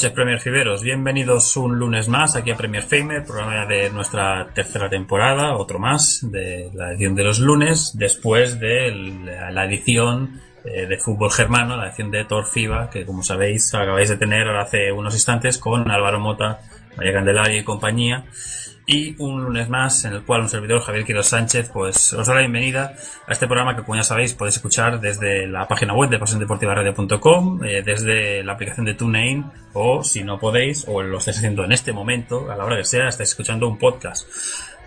noches, Premier Fiberos. Bienvenidos un lunes más aquí a Premier Famer, programa de nuestra tercera temporada, otro más de la edición de los lunes, después de la la edición eh, de fútbol germano, la edición de Torfiba, que como sabéis acabáis de tener ahora hace unos instantes con Álvaro Mota, María Candelaria y compañía. Y un lunes más en el cual un servidor, Javier Quiroz Sánchez, pues os da la bienvenida a este programa que como ya sabéis podéis escuchar desde la página web de pasiondeportivaradio.com, eh, desde la aplicación de TuneIn o si no podéis o lo estáis haciendo en este momento, a la hora que sea, estáis escuchando un podcast.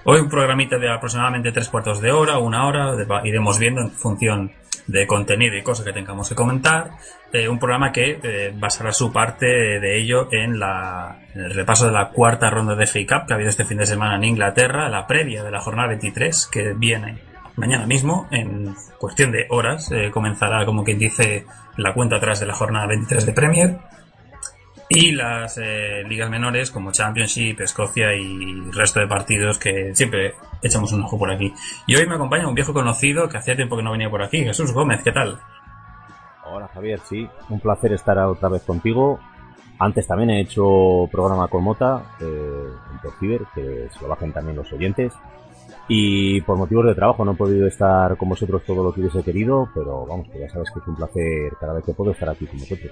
Hoy un programita de aproximadamente tres cuartos de hora, una hora, iremos viendo en función de contenido y cosas que tengamos que comentar. Eh, un programa que eh, basará su parte de ello en, la, el repaso de la cuarta ronda de FA Cup que ha habido este fin de semana en Inglaterra, la previa de la jornada 23 que viene mañana mismo, en cuestión de horas, eh, comenzará como quien dice la cuenta atrás de la jornada 23 de Premier y las eh, ligas menores como Championship, Escocia y resto de partidos que siempre echamos un ojo por aquí. Y hoy me acompaña un viejo conocido que hacía tiempo que no venía por aquí, Jesús Gómez, ¿qué tal? Hola Javier, sí, un placer estar otra vez contigo. Antes también he hecho programa con Mota eh, en Torciber, que se lo bajen también los oyentes. Y por motivos de trabajo no he podido estar con vosotros todo lo que hubiese querido, pero vamos, que ya sabes que es un placer cada vez que puedo estar aquí con vosotros.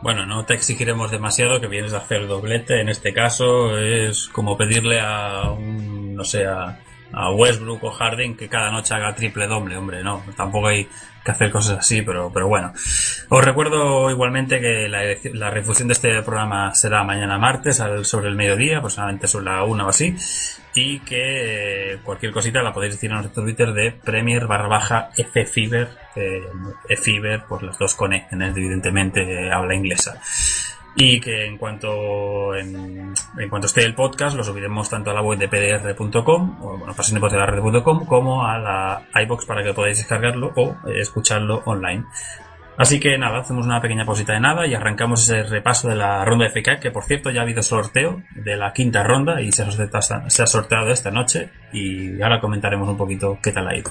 Bueno, no te exigiremos demasiado que vienes a hacer doblete. En este caso es como pedirle a un, no sé, a, a Westbrook o Harden que cada noche haga triple doble, hombre, no. Tampoco hay que hacer cosas así, pero, pero bueno. Os recuerdo igualmente que la, la refusión de este programa será mañana martes al- sobre el mediodía, aproximadamente sobre la una o así. Y que eh, cualquier cosita la podéis decir en nuestro Twitter de Premier barra baja FFiber, eh, FFiber, por las dos con E, evidentemente habla inglesa. Y que en cuanto en, cuanto esté el podcast lo subiremos tanto a la web de pdr.com o bueno, pasiondeportivaradio.com como a la iBox para que podáis descargarlo o eh, escucharlo online. Así que nada, hacemos una pequeña pausita de nada y arrancamos ese repaso de la ronda de FK, que por cierto ya ha habido sorteo de la quinta ronda y se ha sorteado se ha sorteado esta noche y ahora comentaremos un poquito qué tal ha ido.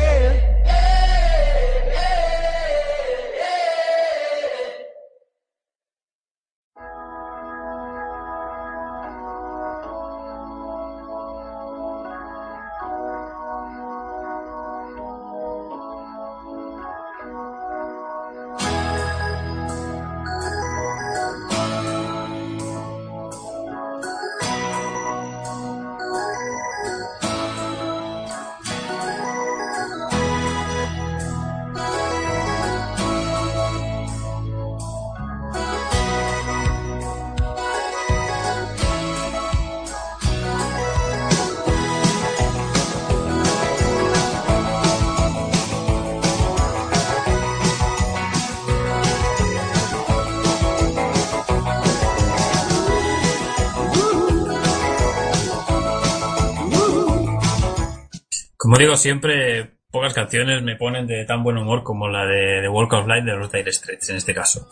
Digo siempre, pocas canciones me ponen de tan buen humor como la de Walk of Life de los Dire Straits en este caso.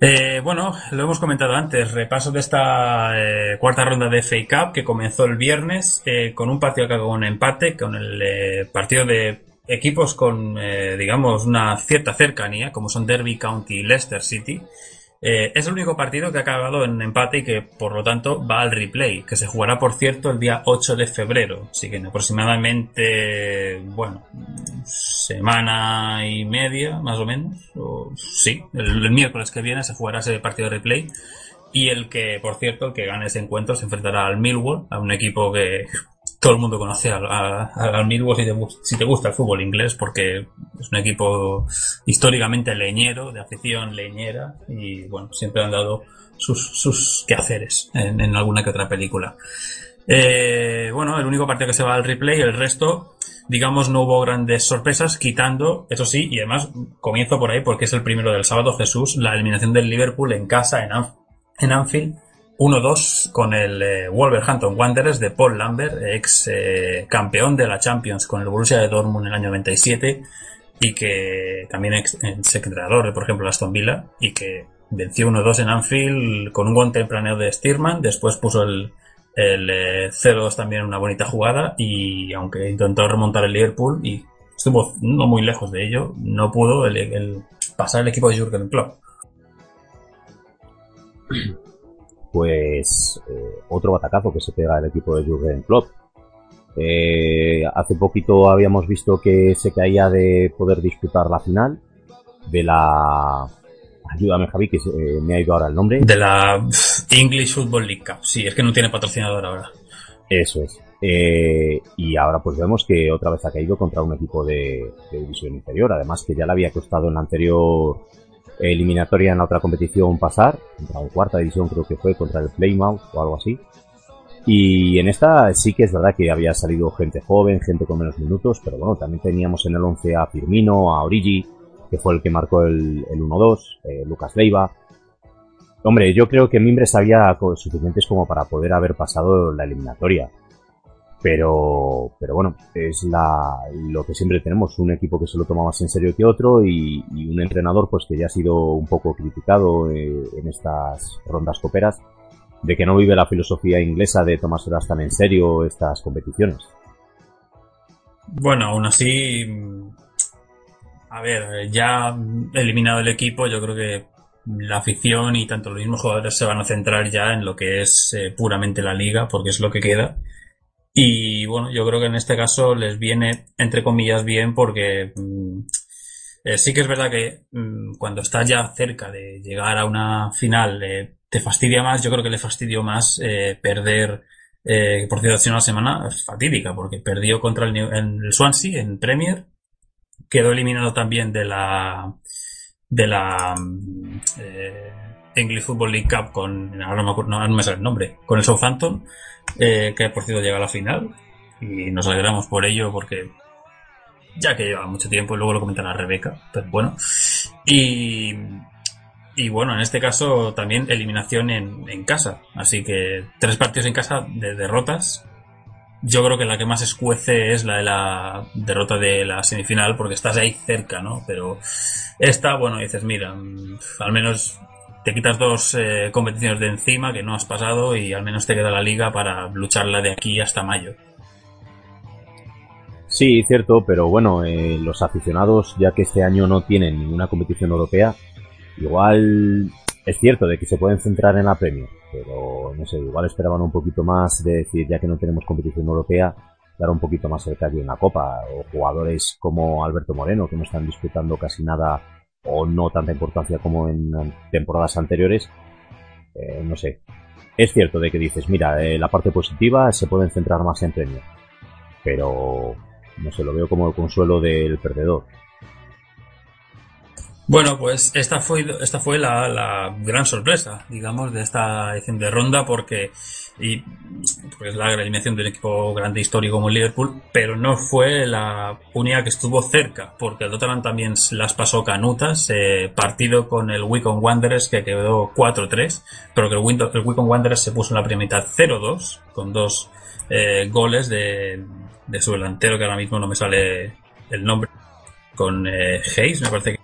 Eh, bueno, lo hemos comentado antes, repaso de esta eh, cuarta ronda de FA Cup que comenzó el viernes eh, con un partido que con un empate, con el partido de equipos con, digamos, una cierta cercanía, como son Derby County y Leicester City. Eh, es el único partido que ha acabado en empate y que, por lo tanto, va al replay, que se jugará, por cierto, el día 8 de febrero. Así que en aproximadamente, bueno, semana y media, más o menos. Sí, el, el miércoles que viene se jugará ese partido de replay. Y el que, por cierto, el que gane ese encuentro se enfrentará al Millwall, a un equipo que todo el mundo conoce al, al- al Millwall si te, gusta el fútbol inglés, porque es un equipo históricamente leñero, de afición leñera, y bueno, siempre han dado sus, sus quehaceres en, alguna que otra película. Eh, bueno, el único partido que se va al replay, el resto, digamos, no hubo grandes sorpresas, quitando, eso sí, y además comienzo por ahí porque es el primero del sábado, Jesús, la eliminación del Liverpool en casa en, en Anfield, 1-2 con el eh, Wolverhampton Wanderers de Paul Lambert, ex eh, campeón de la Champions con el Borussia de Dortmund en el año 97 y que también ex, ex entrenador de, por ejemplo, Aston Villa y que venció 1-2 en Anfield con un gol tempranero de Stearman, después puso el, el eh, 0-2 también en una bonita jugada y aunque intentó remontar el Liverpool y estuvo no muy lejos de ello, no pudo el, pasar el equipo de Jurgen Klopp. pues eh, otro batacazo que se pega el equipo de Jurgen Klopp. Eh, hace poquito habíamos visto que se caía de poder disputar la final de la... Ayúdame Javi, que se- eh, me ha ido ahora el nombre. De la English Football League Cup. Sí, es que no tiene patrocinador ahora. Eso es. Eh, y ahora pues vemos que otra vez ha caído contra un equipo de, de división inferior. Además que ya le había costado en la anterior eliminatoria en la otra competición pasar, contra un cuarta división creo que fue, contra el Plymouth o algo así. Y en esta sí que es verdad que había salido gente joven, gente con menos minutos, pero bueno, también teníamos en el 11 a Firmino, a Origi, que fue el que marcó el, el 1-2, eh, Lucas Leiva. Hombre, yo creo que Mimbres había suficientes como para poder haber pasado la eliminatoria. Pero, pero bueno, es la, lo que siempre tenemos, un equipo que se lo toma más en serio que otro y, y un entrenador pues que ya ha sido un poco criticado eh, en estas rondas coperas de que no vive la filosofía inglesa de tomárselas tan en serio estas competiciones. Bueno, aún así, a ver, ya eliminado el equipo, yo creo que la afición y tanto los mismos jugadores se van a centrar ya en lo que es eh, puramente la liga, porque es lo que queda. Y bueno, yo creo que en este caso les viene, entre comillas, bien, porque mm, eh, sí que es verdad que mm, cuando estás ya cerca de llegar a una final eh, te fastidia más, yo creo que le fastidió más eh, perder eh, por cierto, ha sido una semana fatídica porque perdió contra el, en el Swansea en Premier, quedó eliminado también de la de la mm, English Football League Cup con ahora no me, acuerdo- no, me sale el nombre, con el Southampton, eh, que por cierto llega a la final y nos alegramos por ello porque ya que lleva mucho tiempo y luego lo comentará Rebeca, pero bueno. Y, y bueno, en este caso también eliminación en, en casa. Así que tres partidos en casa de derrotas. Yo creo que la que más escuece es la de la derrota de la semifinal porque estás ahí cerca, ¿no? Pero esta, bueno, dices, mira, mm, al menos te quitas dos eh, competiciones de encima que no has pasado y al menos te queda la liga para lucharla de aquí hasta mayo. Sí, cierto, pero bueno, eh, los aficionados, ya que este año no tienen ninguna competición europea, igual es cierto de que se pueden centrar en la Premier, pero no sé, igual esperaban un poquito más de decir, ya que no tenemos competición europea, dar un poquito más el callo en la Copa, o jugadores como Alberto Moreno, que no están disputando casi nada o no tanta importancia como en temporadas anteriores, eh, no sé. Es cierto de que dices, mira, eh, la parte positiva se pueden centrar más en Premier, pero no sé, lo veo como el consuelo del perdedor. Bueno, pues esta fue, esta fue la, la gran sorpresa, digamos, de esta edición de ronda, porque, y, porque es la eliminación de un equipo grande histórico como el Liverpool, pero no fue la única que estuvo cerca, porque el Tottenham también las pasó canutas, eh, partido con el Wycombe Wanderers que quedó 4-3, pero que el, Wind- el Wycombe Wanderers se puso en la primera mitad 0-2, con dos eh, goles de de su delantero, que ahora mismo no me sale el nombre, con eh, Hayes, me parece que.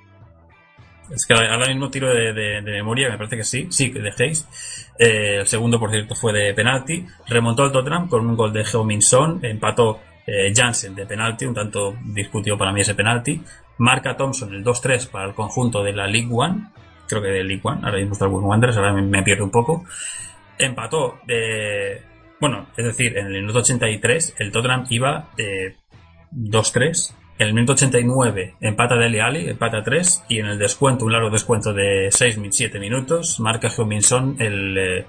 Es que ahora mismo tiro de, de- de memoria, me parece que sí, sí, de Hayes. Eh, el segundo, por cierto, fue de penalti. Remontó el Tottenham con un gol de Heung-Min Son, empató eh, Jansen de penalti, un tanto discutido para mí ese penalti. Marca Thompson el 2-3 para el conjunto de la League One, creo que de League One, ahora mismo está el Wanderers, ahora me, pierdo un poco. Empató, eh, bueno, es decir, en el minuto 83 el Tottenham iba eh, 2-3. En el minuto 89 empata Dele Ali, empata 3. Y en el descuento, un largo descuento de 6-7 minutos, marca Jominson el, eh,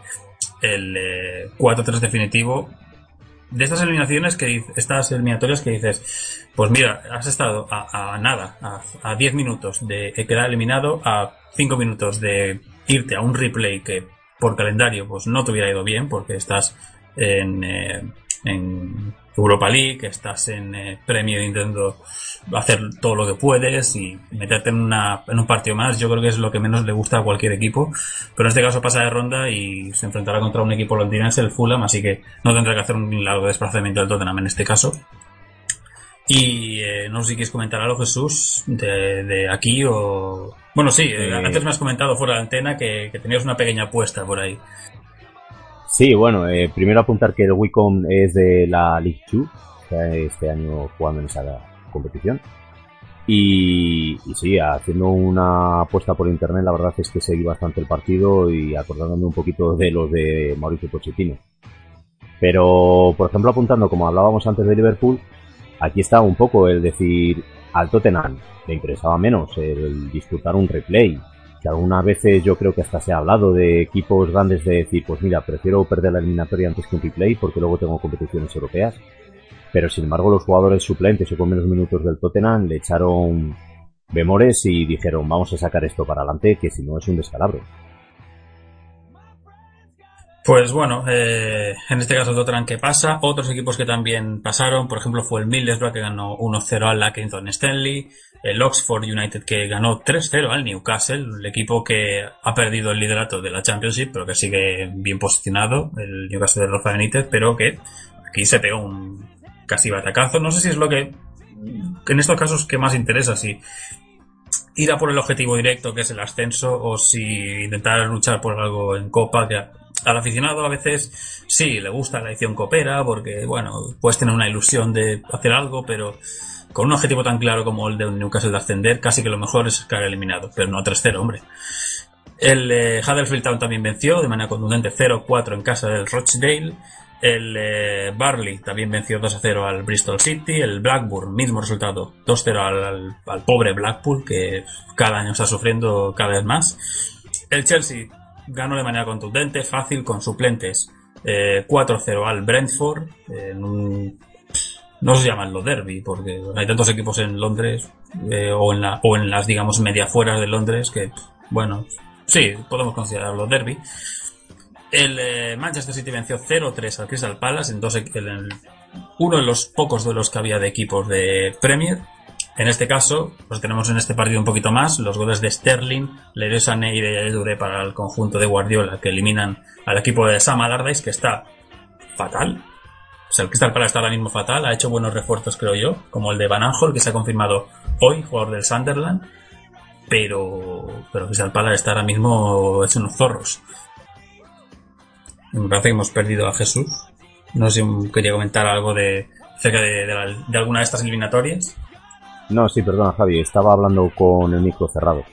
el eh, 4-3 definitivo. De estas eliminaciones, que estas eliminatorias que dices, pues mira, has estado a, nada, a, a 10 minutos de quedar eliminado, a 5 minutos de irte a un replay que por calendario pues no te hubiera ido bien porque estás en, eh, en Europa League, estás en eh, premio intentando hacer todo lo que puedes y meterte en, una, en un partido más, yo creo que es lo que menos le gusta a cualquier equipo. Pero en este caso pasa de ronda y se enfrentará contra un equipo londinense, el Fulham, así que no tendrá que hacer un largo desplazamiento del Tottenham en este caso. Y eh, no sé si quieres comentar algo, Jesús, de, de aquí o... Bueno, sí, eh, antes me has comentado fuera de antena que, que tenías una pequeña apuesta por ahí. Sí, bueno, eh, primero apuntar que el Wicom es de la League 2, está este año jugando en esa competición. Y, y sí, haciendo una apuesta por internet, la verdad es que seguí bastante el partido y acordándome un poquito de los de Mauricio Pochettino. Pero, por ejemplo, apuntando, como hablábamos antes de Liverpool, aquí está un poco el decir al Tottenham le interesaba menos el disputar un replay, que algunas veces yo creo que hasta se ha hablado de equipos grandes de decir, pues mira, prefiero perder la eliminatoria antes que un replay porque luego tengo competiciones europeas. Pero sin embargo los jugadores suplentes o con menos minutos del Tottenham le echaron bemores y dijeron, vamos a sacar esto para adelante, que si no es un descalabro. Pues bueno, eh, en este caso Tottenham que pasa, otros equipos que también pasaron, por ejemplo fue el Middlesbrough que ganó 1-0 al Lackington Stanley, el Oxford United que ganó 3-0 al Newcastle, el equipo que ha perdido el liderato de la Championship, pero que sigue bien posicionado, el Newcastle de Rafa Benítez, pero que aquí se pegó un casi batacazo, no sé si es lo que, que en estos casos que más interesa, si ir a por el objetivo directo que es el ascenso o si intentar luchar por algo en Copa que al aficionado a veces sí le gusta la edición copera porque bueno puedes tener una ilusión de hacer algo pero con un objetivo tan claro como el de Newcastle de ascender casi que lo mejor es caer eliminado pero no 3-0 hombre el eh, Huddersfield Town también venció de manera contundente 0-4 en casa del Rochdale el eh, Barley también venció 2 a 0 al Bristol City. El Blackburn, mismo resultado, 2-0 al, al, al pobre Blackpool, que cada año está sufriendo cada vez más. El Chelsea ganó de manera contundente, fácil, con suplentes. Eh, 4-0 al Brentford. No se llaman los derby, porque hay tantos equipos en Londres, eh, o, en la, o en las, digamos, mediafueras de Londres, que, bueno, sí, podemos considerarlo derby. El eh, Manchester City venció 0-3 al Crystal Palace en, dos, el, uno de los pocos duelos que había de equipos de Premier. En este caso, pues tenemos en este partido un poquito más los goles de Sterling, Leroy Sané y de Dure para el conjunto de Guardiola que eliminan al equipo de Sam Allardyce que está fatal. O sea, el Crystal Palace está ahora mismo fatal, ha hecho buenos refuerzos creo yo, como el de Van Aanholt que se ha confirmado hoy, jugador del Sunderland, pero pero Crystal Palace está ahora mismo hecho unos zorros. Me parece que hemos perdido a Jesús. No sé si quería comentar algo de acerca de, alguna de estas eliminatorias. No, sí, perdona Javi, estaba hablando con el micro cerrado.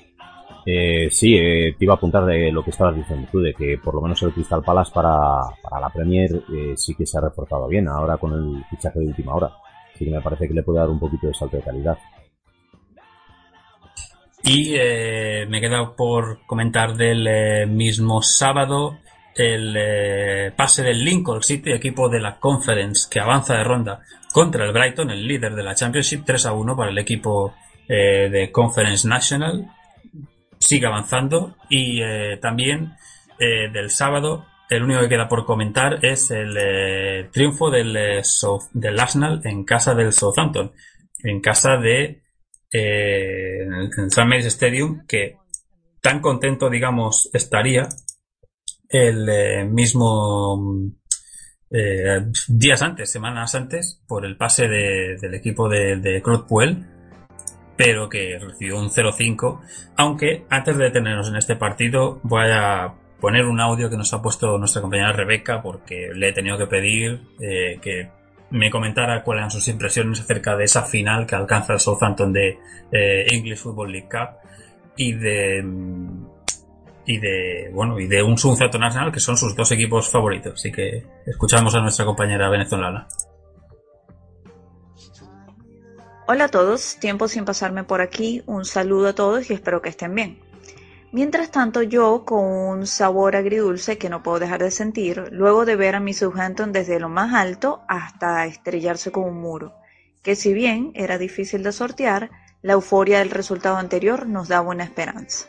Eh, sí, eh, te iba a apuntar de lo que estabas diciendo tú, de que por lo menos el Crystal Palace para, para la Premier eh, sí que se ha reforzado bien, ahora con el fichaje de última hora. Así que me parece que le puede dar un poquito de salto de calidad. Y eh, me queda por comentar del eh, mismo sábado el eh, pase del Lincoln City, equipo de la Conference que avanza de ronda contra el Brighton, el líder de la Championship, 3 a 1 para el equipo eh, de Conference National. Sigue avanzando y eh, también del sábado el único que queda por comentar es el triunfo del, South, del Arsenal en casa del Southampton, en casa de en St. Mary's Stadium, que tan contento, digamos, estaría el eh, mismo eh, días antes, semanas antes, por el pase de- del equipo de, de Claude pero que recibió un 0-5. Aunque antes de detenernos en este partido, voy a poner un audio que nos ha puesto nuestra compañera Rebeca, porque le he tenido que pedir eh, que me comentara cuáles eran sus impresiones acerca de esa final que alcanza el Southampton de eh, English Football League Cup y de mm, y de bueno y de un Southampton Arsenal que son sus dos equipos favoritos así que escuchamos a nuestra compañera venezolana Hola a todos, tiempo sin pasarme por aquí, un saludo a todos y espero que estén bien. Mientras tanto yo con un sabor agridulce que no puedo dejar de sentir luego de ver a mi Southampton desde lo más alto hasta estrellarse con un muro, que si bien era difícil de sortear, la euforia del resultado anterior nos daba una esperanza.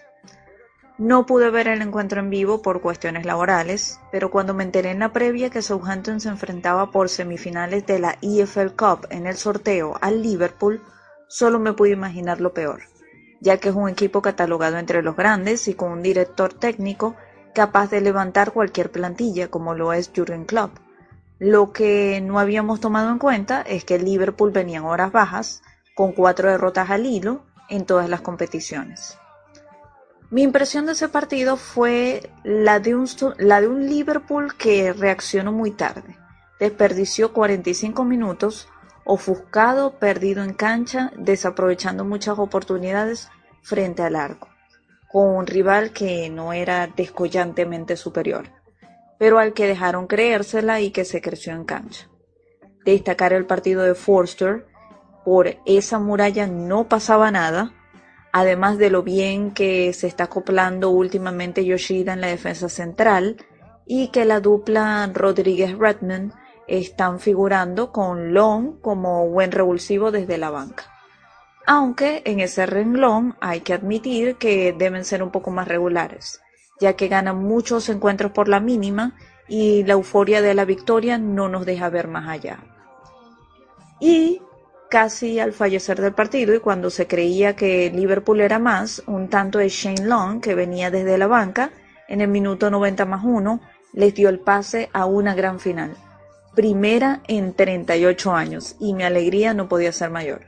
No pude ver el encuentro en vivo por cuestiones laborales, pero cuando me enteré en la previa que Southampton se enfrentaba por semifinales de la EFL Cup en el sorteo al Liverpool, solo me pude imaginar lo peor, ya que es un equipo catalogado entre los grandes y con un director técnico capaz de levantar cualquier plantilla como lo es Jurgen Klopp. Lo que no habíamos tomado en cuenta es que el Liverpool venía en horas bajas, con cuatro derrotas al hilo en todas las competiciones. Mi impresión de ese partido fue la de un, Liverpool que reaccionó muy tarde. Desperdició 45 minutos, ofuscado, perdido en cancha, desaprovechando muchas oportunidades frente al arco, con un rival que no era descollantemente superior, pero al que dejaron creérsela y que se creció en cancha. Destacar el partido de Forster, por esa muralla no pasaba nada, además de lo bien que se está acoplando últimamente Yoshida en la defensa central y que la dupla Rodríguez-Redmond están figurando con Long como buen revulsivo desde la banca. Aunque en ese renglón hay que admitir que deben ser un poco más regulares, ya que ganan muchos encuentros por la mínima y la euforia de la victoria no nos deja ver más allá. Y casi al fallecer del partido y cuando se creía que Liverpool era más, un tanto de Shane Long, que venía desde la banca, en el minuto 90 más 1, les dio el pase a una gran final. Primera en 38 años y mi alegría no podía ser mayor.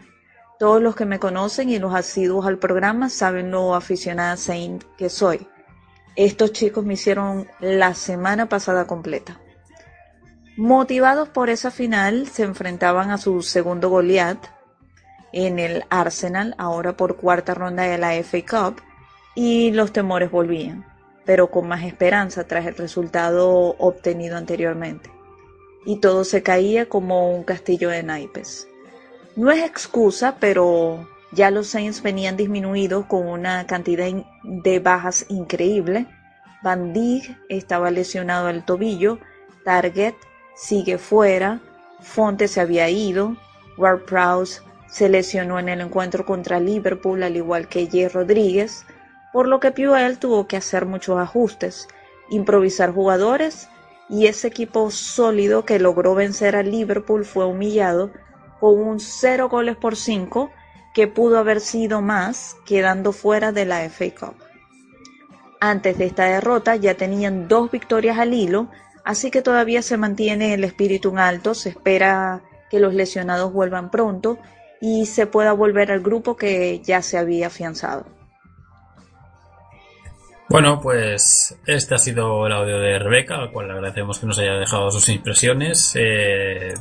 Todos los que me conocen y los asiduos al programa saben lo aficionada Saint que soy. Estos chicos me hicieron la semana pasada completa. Motivados por esa final, se enfrentaban a su segundo Goliath en el Arsenal, ahora por cuarta ronda de la FA Cup, y los temores volvían, pero con más esperanza tras el resultado obtenido anteriormente. Y todo se caía como un castillo de naipes. No es excusa, pero ya los Saints venían disminuidos con una cantidad de bajas increíble. Van Dijk estaba lesionado al tobillo, Target sigue fuera, Fonte se había ido, Ward Prowse se lesionó en el encuentro contra Liverpool al igual que J. Rodríguez, por lo que Puel tuvo que hacer muchos ajustes, improvisar jugadores y ese equipo sólido que logró vencer a Liverpool fue humillado con un 0 goles por 5 que pudo haber sido más quedando fuera de la FA Cup. Antes de esta derrota ya tenían dos victorias al hilo así que todavía se mantiene el espíritu en alto, se espera que los lesionados vuelvan pronto y se pueda volver al grupo que ya se había afianzado. Bueno, pues este ha sido el audio de Rebeca, al cual le agradecemos que nos haya dejado sus impresiones. Eh,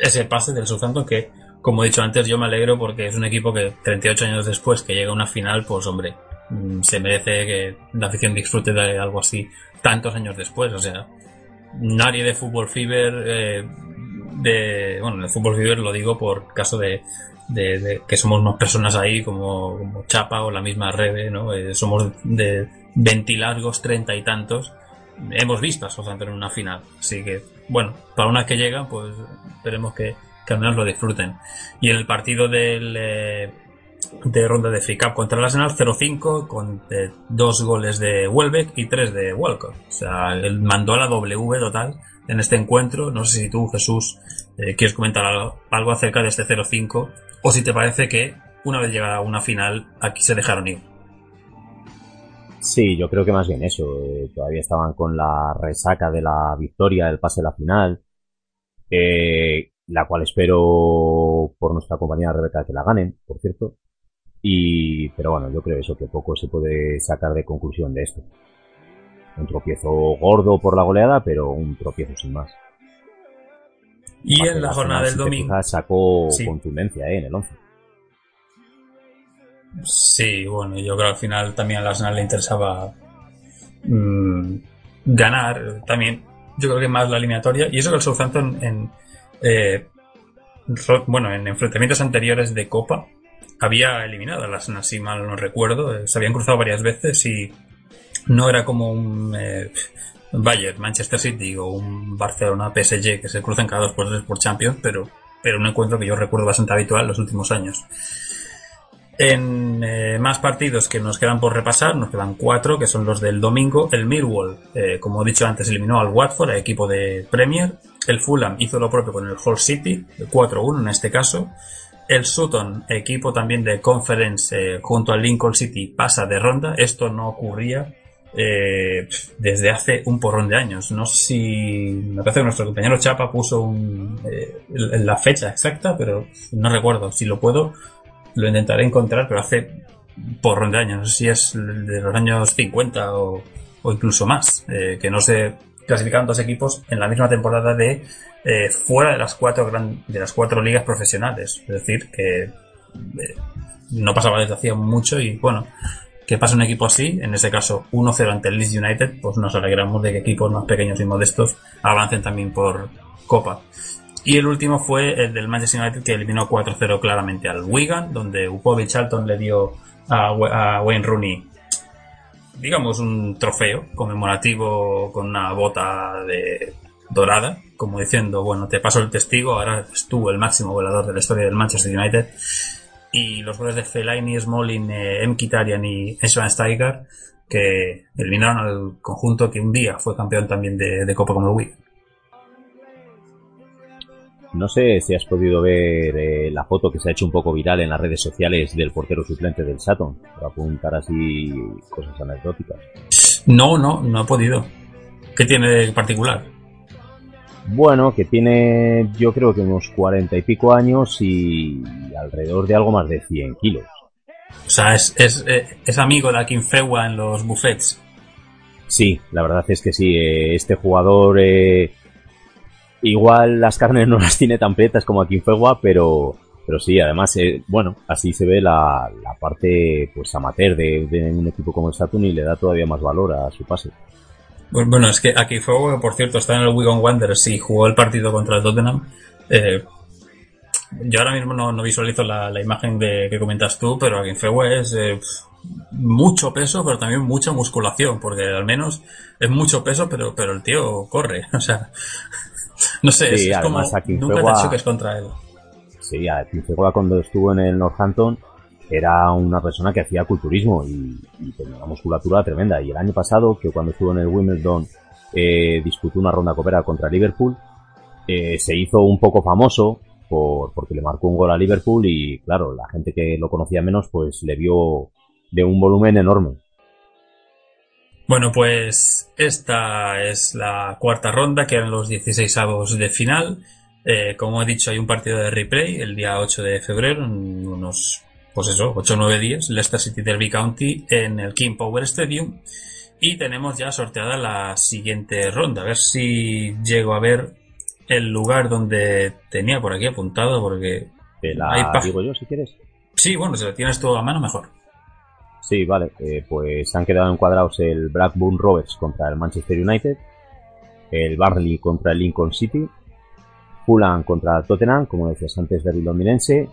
ese pase del Southampton que, como he dicho antes, yo me alegro porque es un equipo que 38 años después que llega a una final, pues hombre, se merece que la afición disfrute de algo así tantos años después. O sea, nadie de Fútbol Fever, eh, de, bueno, de Fútbol Fever lo digo por caso de, que somos más personas ahí como, como, Chapa o la misma Rebe, ¿no? Eh, somos de veintilargos, treinta y tantos. Hemos visto a Southampton en una final, así que, bueno, para una que llega, pues esperemos que, que al menos lo disfruten. Y en el partido del, eh, de ronda de FA Cup contra el Arsenal 0-5 con eh, dos goles de Welbeck y tres de Walcott. O sea, él mandó a la W total en este encuentro. No sé si tú, Jesús, eh, quieres comentar algo, acerca de este 0-5 o si te parece que una vez llegada una final aquí se dejaron ir. Sí, yo creo que más bien eso. Eh, todavía estaban con la resaca de la victoria del pase a la final la cual espero por nuestra compañera Rebeca que la ganen, por cierto. Y, pero bueno, yo creo eso, que poco se puede sacar de conclusión de esto. Un tropiezo gordo por la goleada, pero un tropiezo sin más. Y en la jornada del si domingo. fijas, sacó Sí. contundencia eh, en el 11. Sí, bueno, yo creo que al final también al Arsenal le interesaba mm, ganar también. Yo creo que más la eliminatoria. Y eso que el Southampton en, eh, bueno, en enfrentamientos anteriores de Copa había eliminado al Arsenal, si mal no recuerdo. Eh, Se habían cruzado varias veces y no era como un eh, Bayern, Manchester City o un Barcelona PSG que se cruzan cada dos por tres por Champions, pero, pero un encuentro que yo recuerdo bastante habitual los últimos años. En eh, más partidos que nos quedan por repasar, nos quedan cuatro, que son los del domingo. El Millwall, eh, como he dicho antes, eliminó al Watford, el equipo de Premier. El Fulham hizo lo propio con el Hull City, 4-1 en este caso. El Sutton, equipo también de Conference, eh, junto al Lincoln City, pasa de ronda. Esto no ocurría eh, desde hace un porrón de años. No sé si. Me parece que nuestro compañero Chapa puso un, eh, la fecha exacta, pero no recuerdo. Si lo puedo, lo intentaré encontrar, pero hace porrón de años. No sé si es de los años 50 o, o incluso más. eh, que no se clasificaron dos equipos en la misma temporada de eh, fuera de las cuatro gran, de las cuatro ligas profesionales. Es decir, que eh, no pasaba desde hacía mucho y bueno, que pase un equipo así, en ese caso 1-0 ante el Leeds United, pues nos alegramos de que equipos más pequeños y modestos avancen también por Copa. Y el último fue el del Manchester United que eliminó 4-0 claramente al Wigan, donde Upovic Charlton le dio a Wayne Rooney, digamos, un trofeo conmemorativo con una bota de dorada, como diciendo, bueno, te paso el testigo, ahora eres el máximo goleador de la historia del Manchester United. Y los goles de Fellaini, Smalling, eh, Mkhitaryan y Schweinsteiger que eliminaron al conjunto que un día fue campeón también de, Copa como el. No sé si has podido ver eh, la foto que se ha hecho un poco viral en las redes sociales del portero suplente del Saturn, para apuntar así cosas anecdóticas. No, no, no he podido. ¿Qué tiene de particular? Bueno, que tiene yo creo que unos cuarenta y pico años y alrededor de algo más de 100 kilos. O sea, es, es, eh, es amigo de Akinfewa en los buffets. Sí, la verdad es que sí, eh, este jugador eh, igual las carnes no las tiene tan prietas como aquí en Fegua, pero, pero sí, además, eh, bueno, así se ve la, la parte pues amateur de, de un equipo como el Saturn y le da todavía más valor a su pase. Bueno, bueno, es que Akinfewa, por cierto, está en el Wigan Wanderers y jugó el partido contra el Tottenham. Eh, yo ahora mismo no, no visualizo la, la imagen de, que comentas tú, pero Akinfewa es eh, mucho peso, pero también mucha musculación, porque al menos es mucho peso, pero, pero el tío corre. O sea, no sé, Sí, es, es como además Akinfewa- nunca te choques contra él. Sí, a Fegua cuando estuvo en el Northampton era una persona que hacía culturismo y, y tenía una musculatura tremenda. Y el año pasado, que cuando estuvo en el Wimbledon, eh, disputó una ronda copera contra Liverpool, eh, se hizo un poco famoso por, porque le marcó un gol a Liverpool y claro, la gente que lo conocía menos pues le vio de un volumen enorme. Bueno, pues esta es la cuarta ronda, que eran los 16 avos de final. Eh, como he dicho, hay un partido de replay el día 8 de febrero, en unos, pues eso, 8 o 9 días, Leicester City Derby County en el King Power Stadium. Y tenemos ya sorteada la siguiente ronda. A ver si llego a ver el lugar donde tenía por aquí apuntado, porque Te la pa- digo yo si quieres. sí, bueno, si lo tienes todo a mano, mejor. Sí, vale. Eh, pues han quedado encuadrados el Blackburn Rovers contra el Manchester United, el Barley contra el Lincoln City, Fulham contra el Tottenham, como decías antes, derby londinense,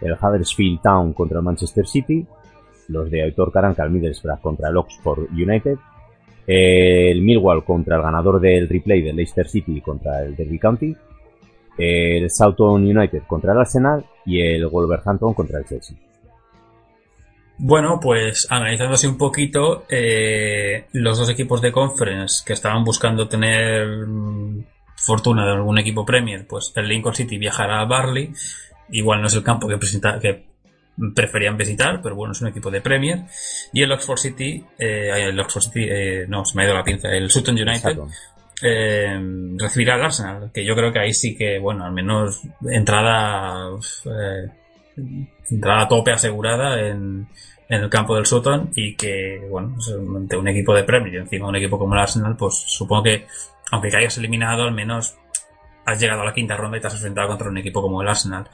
el Huddersfield Town contra el Manchester City, los de Aitor Caranca, el Middlesbrough contra el Oxford United, el Millwall contra el ganador del replay del Leicester City contra el Derby County, el Southampton United contra el Arsenal y el Wolverhampton contra el Chelsea. Bueno, pues analizando así un poquito, eh, los dos equipos de conference que estaban buscando tener mm, fortuna de algún equipo Premier, pues el Lincoln City viajará a Barley. Igual no es el campo que, presenta- que preferían visitar, pero bueno, es un equipo de Premier. Y el Oxford City, eh, el Oxford City, eh, no, se me ha ido la pinza, el Sutton United eh, recibirá al Arsenal, que yo creo que ahí sí que, bueno, al menos entrada, entrada a tope asegurada en, en el campo del Sutton y que, bueno, pues, ante un equipo de Premier y encima un equipo como el Arsenal, pues supongo que, aunque hayas eliminado, al menos has llegado a la quinta ronda y te has enfrentado contra un equipo como el Arsenal.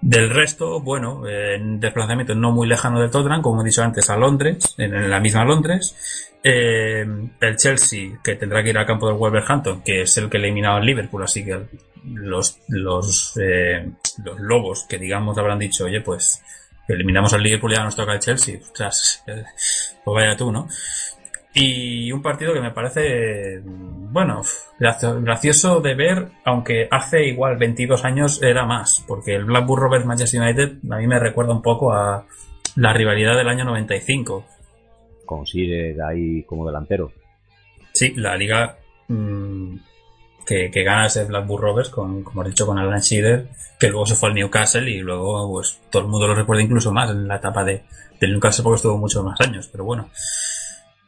Del resto, bueno, en desplazamiento no muy lejano de Tottenham, como he dicho antes, a Londres, en, la misma Londres. Eh, el Chelsea, que tendrá que ir al campo del Wolverhampton, que es el que ha eliminado al Liverpool, así que los, los, eh, los lobos que digamos habrán dicho, oye, pues eliminamos al Liverpool y ya nos toca el Chelsea. Ostras, eh, pues vaya tú, ¿no? Y un partido que me parece, bueno, gracio- gracioso de ver, aunque hace igual 22 años era más, porque el Blackburn Rovers Manchester United a mí me recuerda un poco a la rivalidad del año 95. Con Sire ahí como delantero. Sí, la liga mm, que, que gana ese Blackburn Rovers, con, como he dicho, con Alan Shearer, que luego se fue al Newcastle y luego pues todo el mundo lo recuerda incluso más en la etapa de, del Newcastle porque estuvo muchos más años, pero bueno.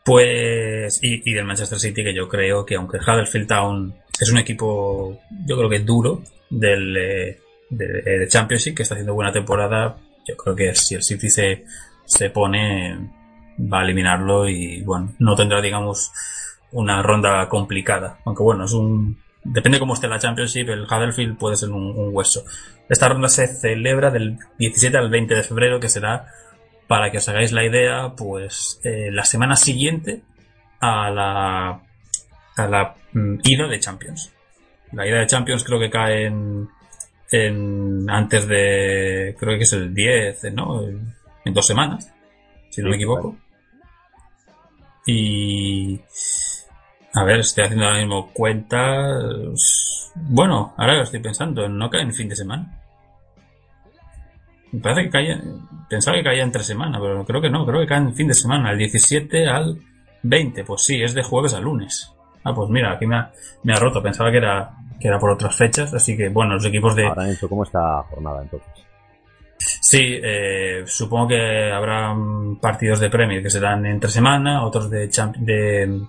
Pues, y, y del Manchester City, que yo creo que aunque Huddersfield Town es un equipo, yo creo que duro del eh, de, de Championship, que está haciendo buena temporada, yo creo que si el City se, se pone, va a eliminarlo y bueno, no tendrá, digamos, una ronda complicada. Aunque bueno, es un, depende cómo esté la Championship, el Huddersfield puede ser un, un hueso. Esta ronda se celebra del 17 al 20 de febrero, que será, para que os hagáis la idea, pues eh, la semana siguiente a la, a la mm, ida de Champions. La ida de Champions creo que cae en, en antes de, creo que es el 10, ¿no? En dos semanas, si no me equivoco. Y, a ver, estoy haciendo ahora mismo cuentas. Bueno, ahora lo estoy pensando, no cae en fin de semana. Me parece que caía, pensaba que caía entre semana, pero creo que no, creo que cae en fin de semana, el 17 al 20, pues sí, es de jueves a lunes. Ah, pues mira, aquí me ha, me ha roto, pensaba que era, que era por otras fechas, así que bueno, los equipos de... Ahora han hecho como esta jornada entonces. Sí, eh, supongo que habrá partidos de Premier que serán entre semana, otros de, champ- de,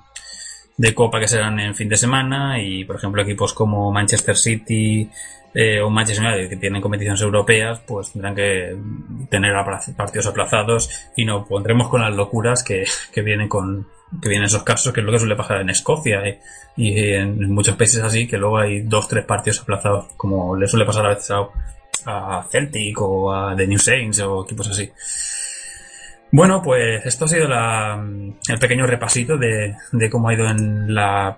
de Copa que serán en fin de semana y, por ejemplo, equipos como Manchester City eh, o Manchester United que tienen competiciones europeas, pues tendrán que tener partidos aplazados y no pondremos con las locuras que, que vienen con que vienen esos casos, que es lo que suele pasar en Escocia eh, y en muchos países así, que luego hay dos, tres partidos aplazados, como le suele pasar a veces a Celtic o a The New Saints o equipos así. Bueno, pues esto ha sido la, el pequeño repasito de, de cómo ha ido en la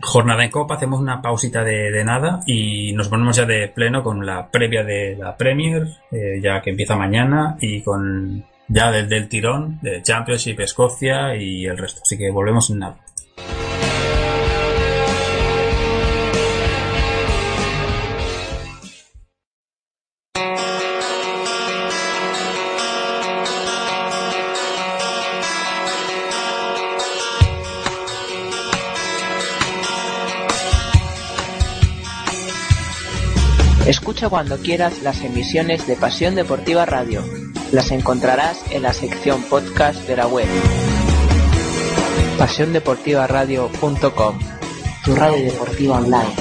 jornada en Copa. Hacemos una pausita de, de nada y nos ponemos ya de pleno con la previa de la Premier, eh, ya que empieza mañana, y con ya desde el tirón de Championship, Escocia y el resto. Así que volvemos en nada. Cuando quieras las emisiones de Pasión Deportiva Radio. Las encontrarás en la sección podcast de la web. PasiónDeportivaRadio.com Tu radio deportiva online.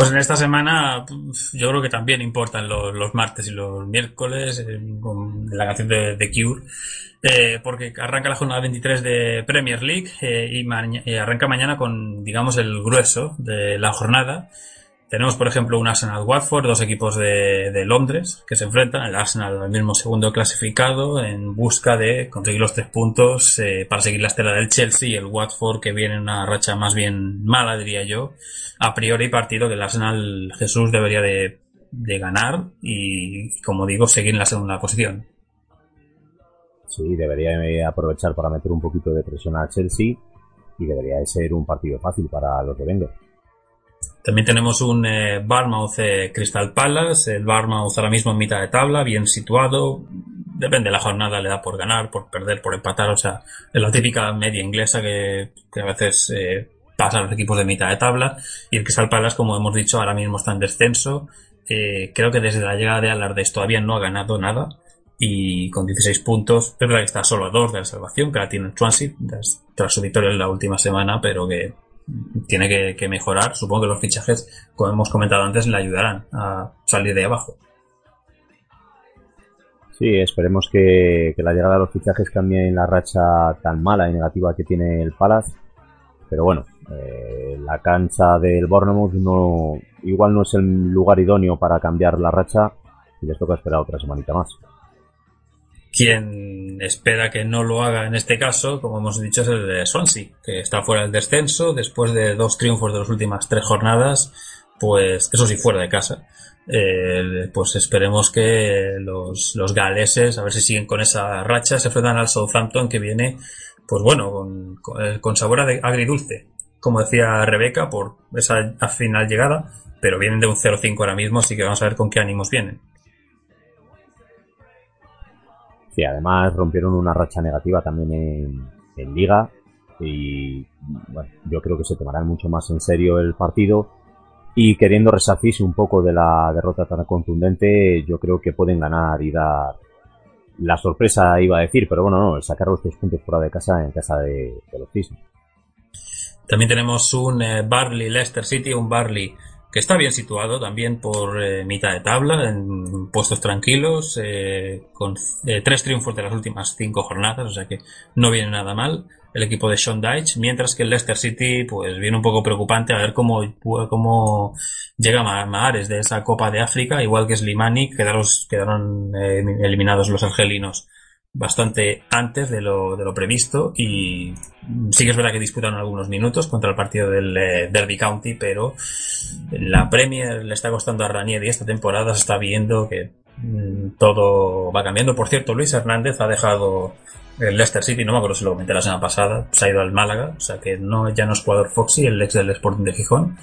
Pues en esta semana yo creo que también importan los, martes y los miércoles eh, con la canción de The Cure, eh, porque arranca la jornada 23 de Premier League eh, y, maña- eh, arranca mañana con, digamos, el grueso de la jornada. Tenemos, por ejemplo, un Arsenal Watford, dos equipos de, Londres que se enfrentan. El Arsenal, el mismo segundo clasificado, en busca de conseguir los tres puntos eh, para seguir la estela del Chelsea y el Watford, que viene en una racha más bien mala, diría yo. A priori, partido que el Arsenal Jesús debería de, ganar y, como digo, seguir en la segunda posición. Sí, debería aprovechar para meter un poquito de presión al Chelsea y debería de ser un partido fácil para los de Wenger. También tenemos un eh, Barmouth eh, Crystal Palace, el Barmouth ahora mismo en mitad de tabla, bien situado, depende de la jornada, le da por ganar, por perder, por empatar, o sea, es la típica media inglesa que, que a veces eh, pasa a los equipos de mitad de tabla, y el Crystal Palace, como hemos dicho, ahora mismo está en descenso, eh, creo que desde la llegada de Alardes todavía no ha ganado nada, y con 16 puntos, es verdad que está solo a dos de la salvación, que la tiene el Transit, tras su victoria en la última semana, pero que tiene que, mejorar. Supongo que los fichajes, como hemos comentado antes, le ayudarán a salir de abajo. Sí, esperemos que, la llegada de los fichajes cambie la racha tan mala y negativa que tiene el Palace. Pero bueno, eh, la cancha del Bournemouth no, igual no es el lugar idóneo para cambiar la racha y les toca esperar otra semanita más. Quien espera que no lo haga en este caso, como hemos dicho, es el de Swansea, que está fuera del descenso después de dos triunfos de las últimas tres jornadas, pues eso sí, fuera de casa. Eh, pues esperemos que los, los galeses, a ver si siguen con esa racha, se enfrentan al Southampton que viene, pues bueno, con, con, sabor agridulce, como decía Rebeca, por esa final llegada, pero vienen de un 0-5 ahora mismo, así que vamos a ver con qué ánimos vienen. Sí, además rompieron una racha negativa también en, Liga y bueno, yo creo que se tomarán mucho más en serio el partido y queriendo resarcirse un poco de la derrota tan contundente, yo creo que pueden ganar y dar la sorpresa, iba a decir, pero bueno, no, sacar los tres puntos fuera de casa en casa de, los Cisnes. También tenemos un eh, Barley Leicester City, un Barley que está bien situado también por eh, mitad de tabla, en puestos tranquilos, eh, con eh, tres triunfos de las últimas cinco jornadas, o sea que no viene nada mal el equipo de Sean Dyche, mientras que el Leicester City pues viene un poco preocupante a ver cómo, cómo llega Mahares de esa Copa de África, igual que Slimani, quedaron, quedaron eliminados los argelinos bastante antes de lo, de lo previsto y sí que es verdad que disputan algunos minutos contra el partido del eh, Derby County, pero la Premier le está costando a Ranieri esta temporada, se está viendo que mm, todo va cambiando. Por cierto, Luis Hernández ha dejado el Leicester City, no me acuerdo si lo comenté la semana pasada, se ha ido al Málaga, o sea que no, ya no es jugador Foxy, el ex del Sporting de Gijón.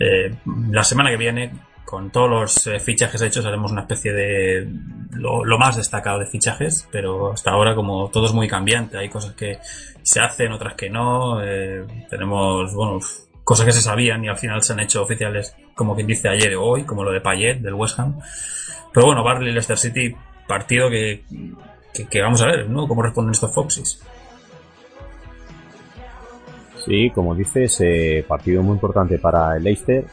Eh, la semana que viene con todos los eh, fichajes hechos haremos una especie de lo, más destacado de fichajes, pero hasta ahora como todo es muy cambiante, hay cosas que se hacen, otras que no, eh, tenemos, bueno, cosas que se sabían y al final se han hecho oficiales, como quien dice ayer o hoy, como lo de Payet del West Ham. Pero bueno, Barley Leicester City, partido que, que, vamos a ver, ¿no? Cómo responden estos Foxes. Sí, como dices, eh, partido muy importante para el Leicester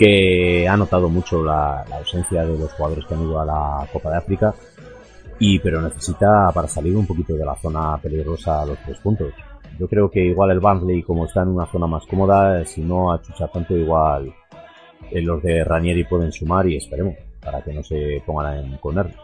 que ha notado mucho la, ausencia de los jugadores que han ido a la Copa de África, y pero necesita para salir un poquito de la zona peligrosa los tres puntos. Yo creo que igual el Barnley, como está en una zona más cómoda, si no achucha tanto, igual eh, los de Ranieri pueden sumar y esperemos, para que no se pongan en comer.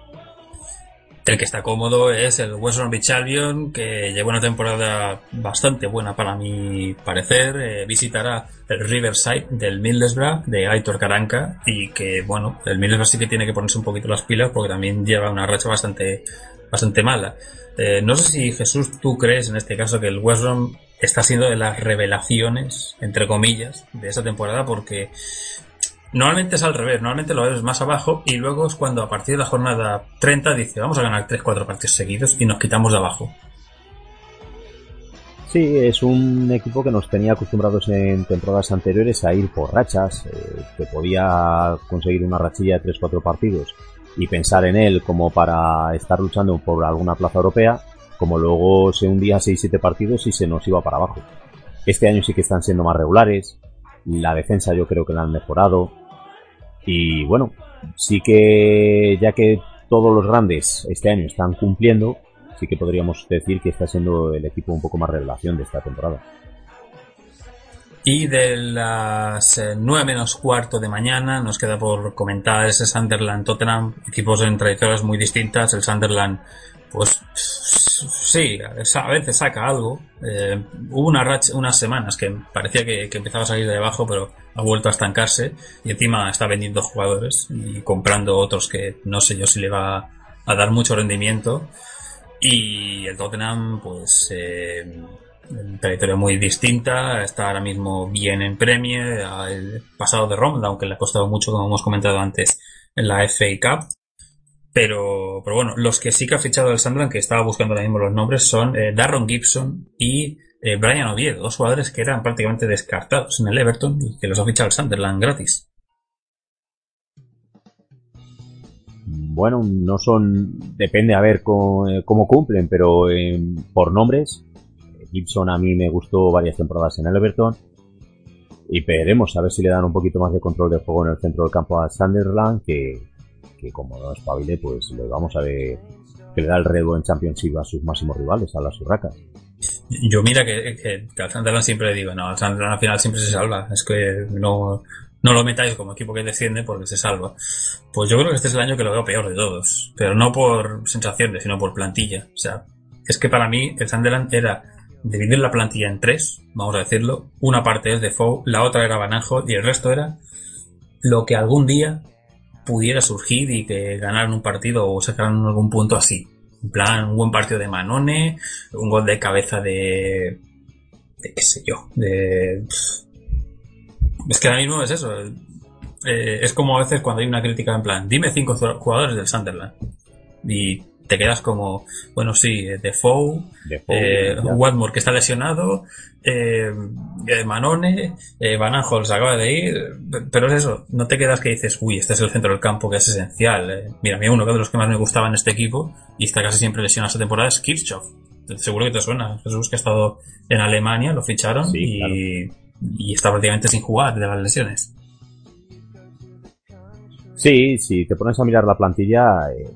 El que está cómodo es el West Bromwich Albion, que lleva una temporada bastante buena para mi parecer. Eh, visitará el Riverside del Middlesbrough de Aitor Caranca y que, bueno, el Middlesbrough sí que tiene que ponerse un poquito las pilas porque también lleva una racha bastante, bastante mala. Eh, no sé si Jesús, tú crees en este caso que el West Brom está siendo de las revelaciones, entre comillas, de esa temporada porque Normalmente es al revés, normalmente lo ves más abajo y luego es cuando a partir de la jornada 30 dice vamos a ganar 3-4 partidos seguidos y nos quitamos de abajo. Sí, es un equipo que nos tenía acostumbrados en temporadas anteriores a ir por rachas, eh, que podía conseguir una rachilla de 3-4 partidos y pensar en él como para estar luchando por alguna plaza europea, como luego se hundía 6-7 partidos y se nos iba para abajo. Este año sí que están siendo más regulares, la defensa yo creo que la han mejorado. Y bueno, sí que ya que todos los grandes este año están cumpliendo, sí que podríamos decir que está siendo el equipo un poco más revelación de esta temporada. Y de las eh, 9 menos cuarto de mañana nos queda por comentar ese Sunderland Tottenham, equipos en trayectorias muy distintas. El Sunderland, pues sí, a veces saca algo. Eh, hubo una racha, unas semanas que parecía que, empezaba a salir de abajo, pero ha vuelto a estancarse y encima está vendiendo jugadores y comprando otros que no sé yo si le va a dar mucho rendimiento. Y el Tottenham, pues, eh, trayectoria muy distinta, está ahora mismo bien en Premier, el pasado de ronda, aunque le ha costado mucho, como hemos comentado antes, en la FA Cup. Pero, pero bueno, los que sí que ha fichado el Sunderland, que estaba buscando ahora mismo los nombres, son eh, Darron Gibson y eh, Brian Oviedo, dos jugadores que eran prácticamente descartados en el Everton y que los ha fichado el Sunderland gratis. Bueno, no son, depende a ver cómo, eh, cómo cumplen, pero eh, por nombres, Gibson a mí me gustó varias temporadas en el Everton y veremos a ver si le dan un poquito más de control de juego en el centro del campo a Sunderland, que, que como no espabile, pues le vamos a ver que le da el relevo en Championship a sus máximos rivales, a las Urracas. Yo mira que, que, que al Sunderland siempre le digo, no, al Sunderland al final siempre se salva, es que no, no lo metáis como equipo que desciende porque se salva. Pues yo creo que este es el año que lo veo peor de todos, pero no por sensaciones, sino por plantilla. O sea, es que para mí el Sunderland era dividir la plantilla en tres, vamos a decirlo. Una parte es de Fou, la otra era Banajo y el resto era lo que algún día pudiera surgir y que ganaran un partido o sacaran algún punto así. En plan, un buen partido de Manone, un gol de cabeza de. de qué sé yo, de. Es que ahora mismo es eso. Eh, es como a veces cuando hay una crítica en plan, dime cinco jugadores del Sunderland. Y te quedas como, bueno, sí, Defoe, Defoe eh, Watmore que está lesionado, eh, Manone, eh, Van Aanholt se acaba de ir, pero es eso, no te quedas que dices, uy, este es el centro del campo que es esencial. Eh. Mira, a mí uno de los que más me gustaba en este equipo y está casi siempre lesionado esta temporada es Kirchhoff. Seguro que te suena, Jesús que ha estado en Alemania, lo ficharon Sí, y, claro. y está prácticamente sin jugar de las lesiones. Sí, si te pones a mirar la plantilla, eh,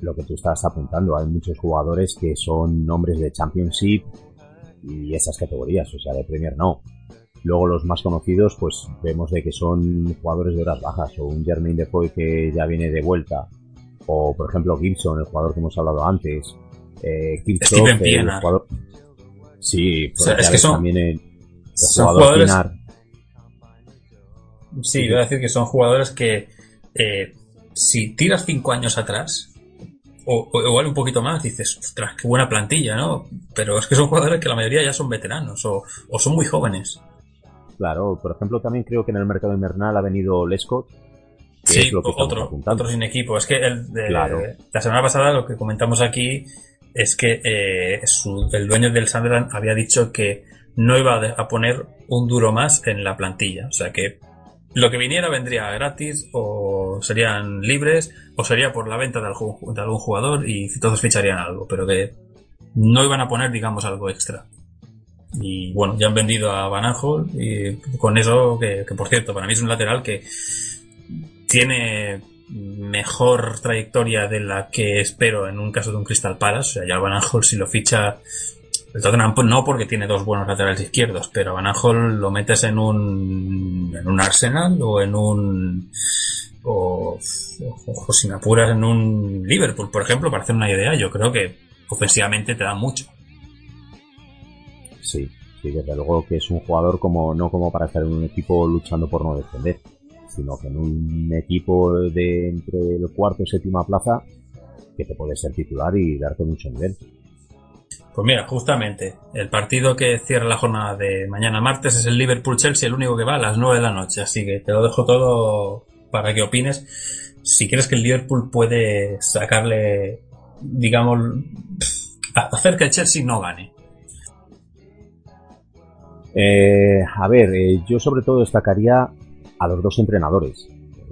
lo que tú estás apuntando, hay muchos jugadores que son nombres de Championship y esas categorías, o sea, de Premier no. Luego los más conocidos, pues vemos de que son jugadores de horas bajas, o un Jermaine Defoe que ya viene de vuelta, o por ejemplo Gibson, el jugador que hemos hablado antes, eh, Kirchhoff, el jugador... Sí, O sea, es que ves son- también el, el son jugador jugadores- Pienaar. Sí, iba a decir que son jugadores que eh, si tiras cinco años atrás, o, o igual un poquito más, dices, ostras, qué buena plantilla, ¿no? Pero es que son jugadores que la mayoría ya son veteranos o, o son muy jóvenes. Claro, por ejemplo, también creo que en el mercado invernal ha venido Lescott, que Sí, es lo que otro, apuntando. otro sin equipo. Es que el de- Claro. la semana pasada lo que comentamos aquí es que eh, su- el dueño del Sunderland había dicho que no iba a poner un duro más en la plantilla. O sea que lo que viniera vendría gratis o serían libres o sería por la venta de algún, jugador y todos ficharían algo, pero que no iban a poner, digamos, algo extra. Y bueno, ya han vendido a Van Aanholt y con eso, que, que por cierto, para mí es un lateral que tiene mejor trayectoria de la que espero en un caso de un Crystal Palace. O sea, ya Van Aanholt si lo ficha el Tottenham no porque tiene dos buenos laterales izquierdos, pero Van Aanholt lo metes en un en un Arsenal o en un o, o, o si me apuras en un Liverpool, por ejemplo, para hacer una idea, yo creo que ofensivamente te da mucho. Sí, sí, desde luego que es un jugador como no como para estar en un equipo luchando por no defender, sino que en un equipo de entre el cuarto y séptima plaza que te puede ser titular y darte mucho nivel. Pues mira, justamente, el partido que cierra la jornada de mañana martes es el Liverpool-Chelsea, el único que va a las 9 de la noche, así que te lo dejo todo para que opines. Si crees que el Liverpool puede sacarle, digamos, hacer que el Chelsea no gane. Eh, a ver, eh, yo sobre todo destacaría a los dos entrenadores.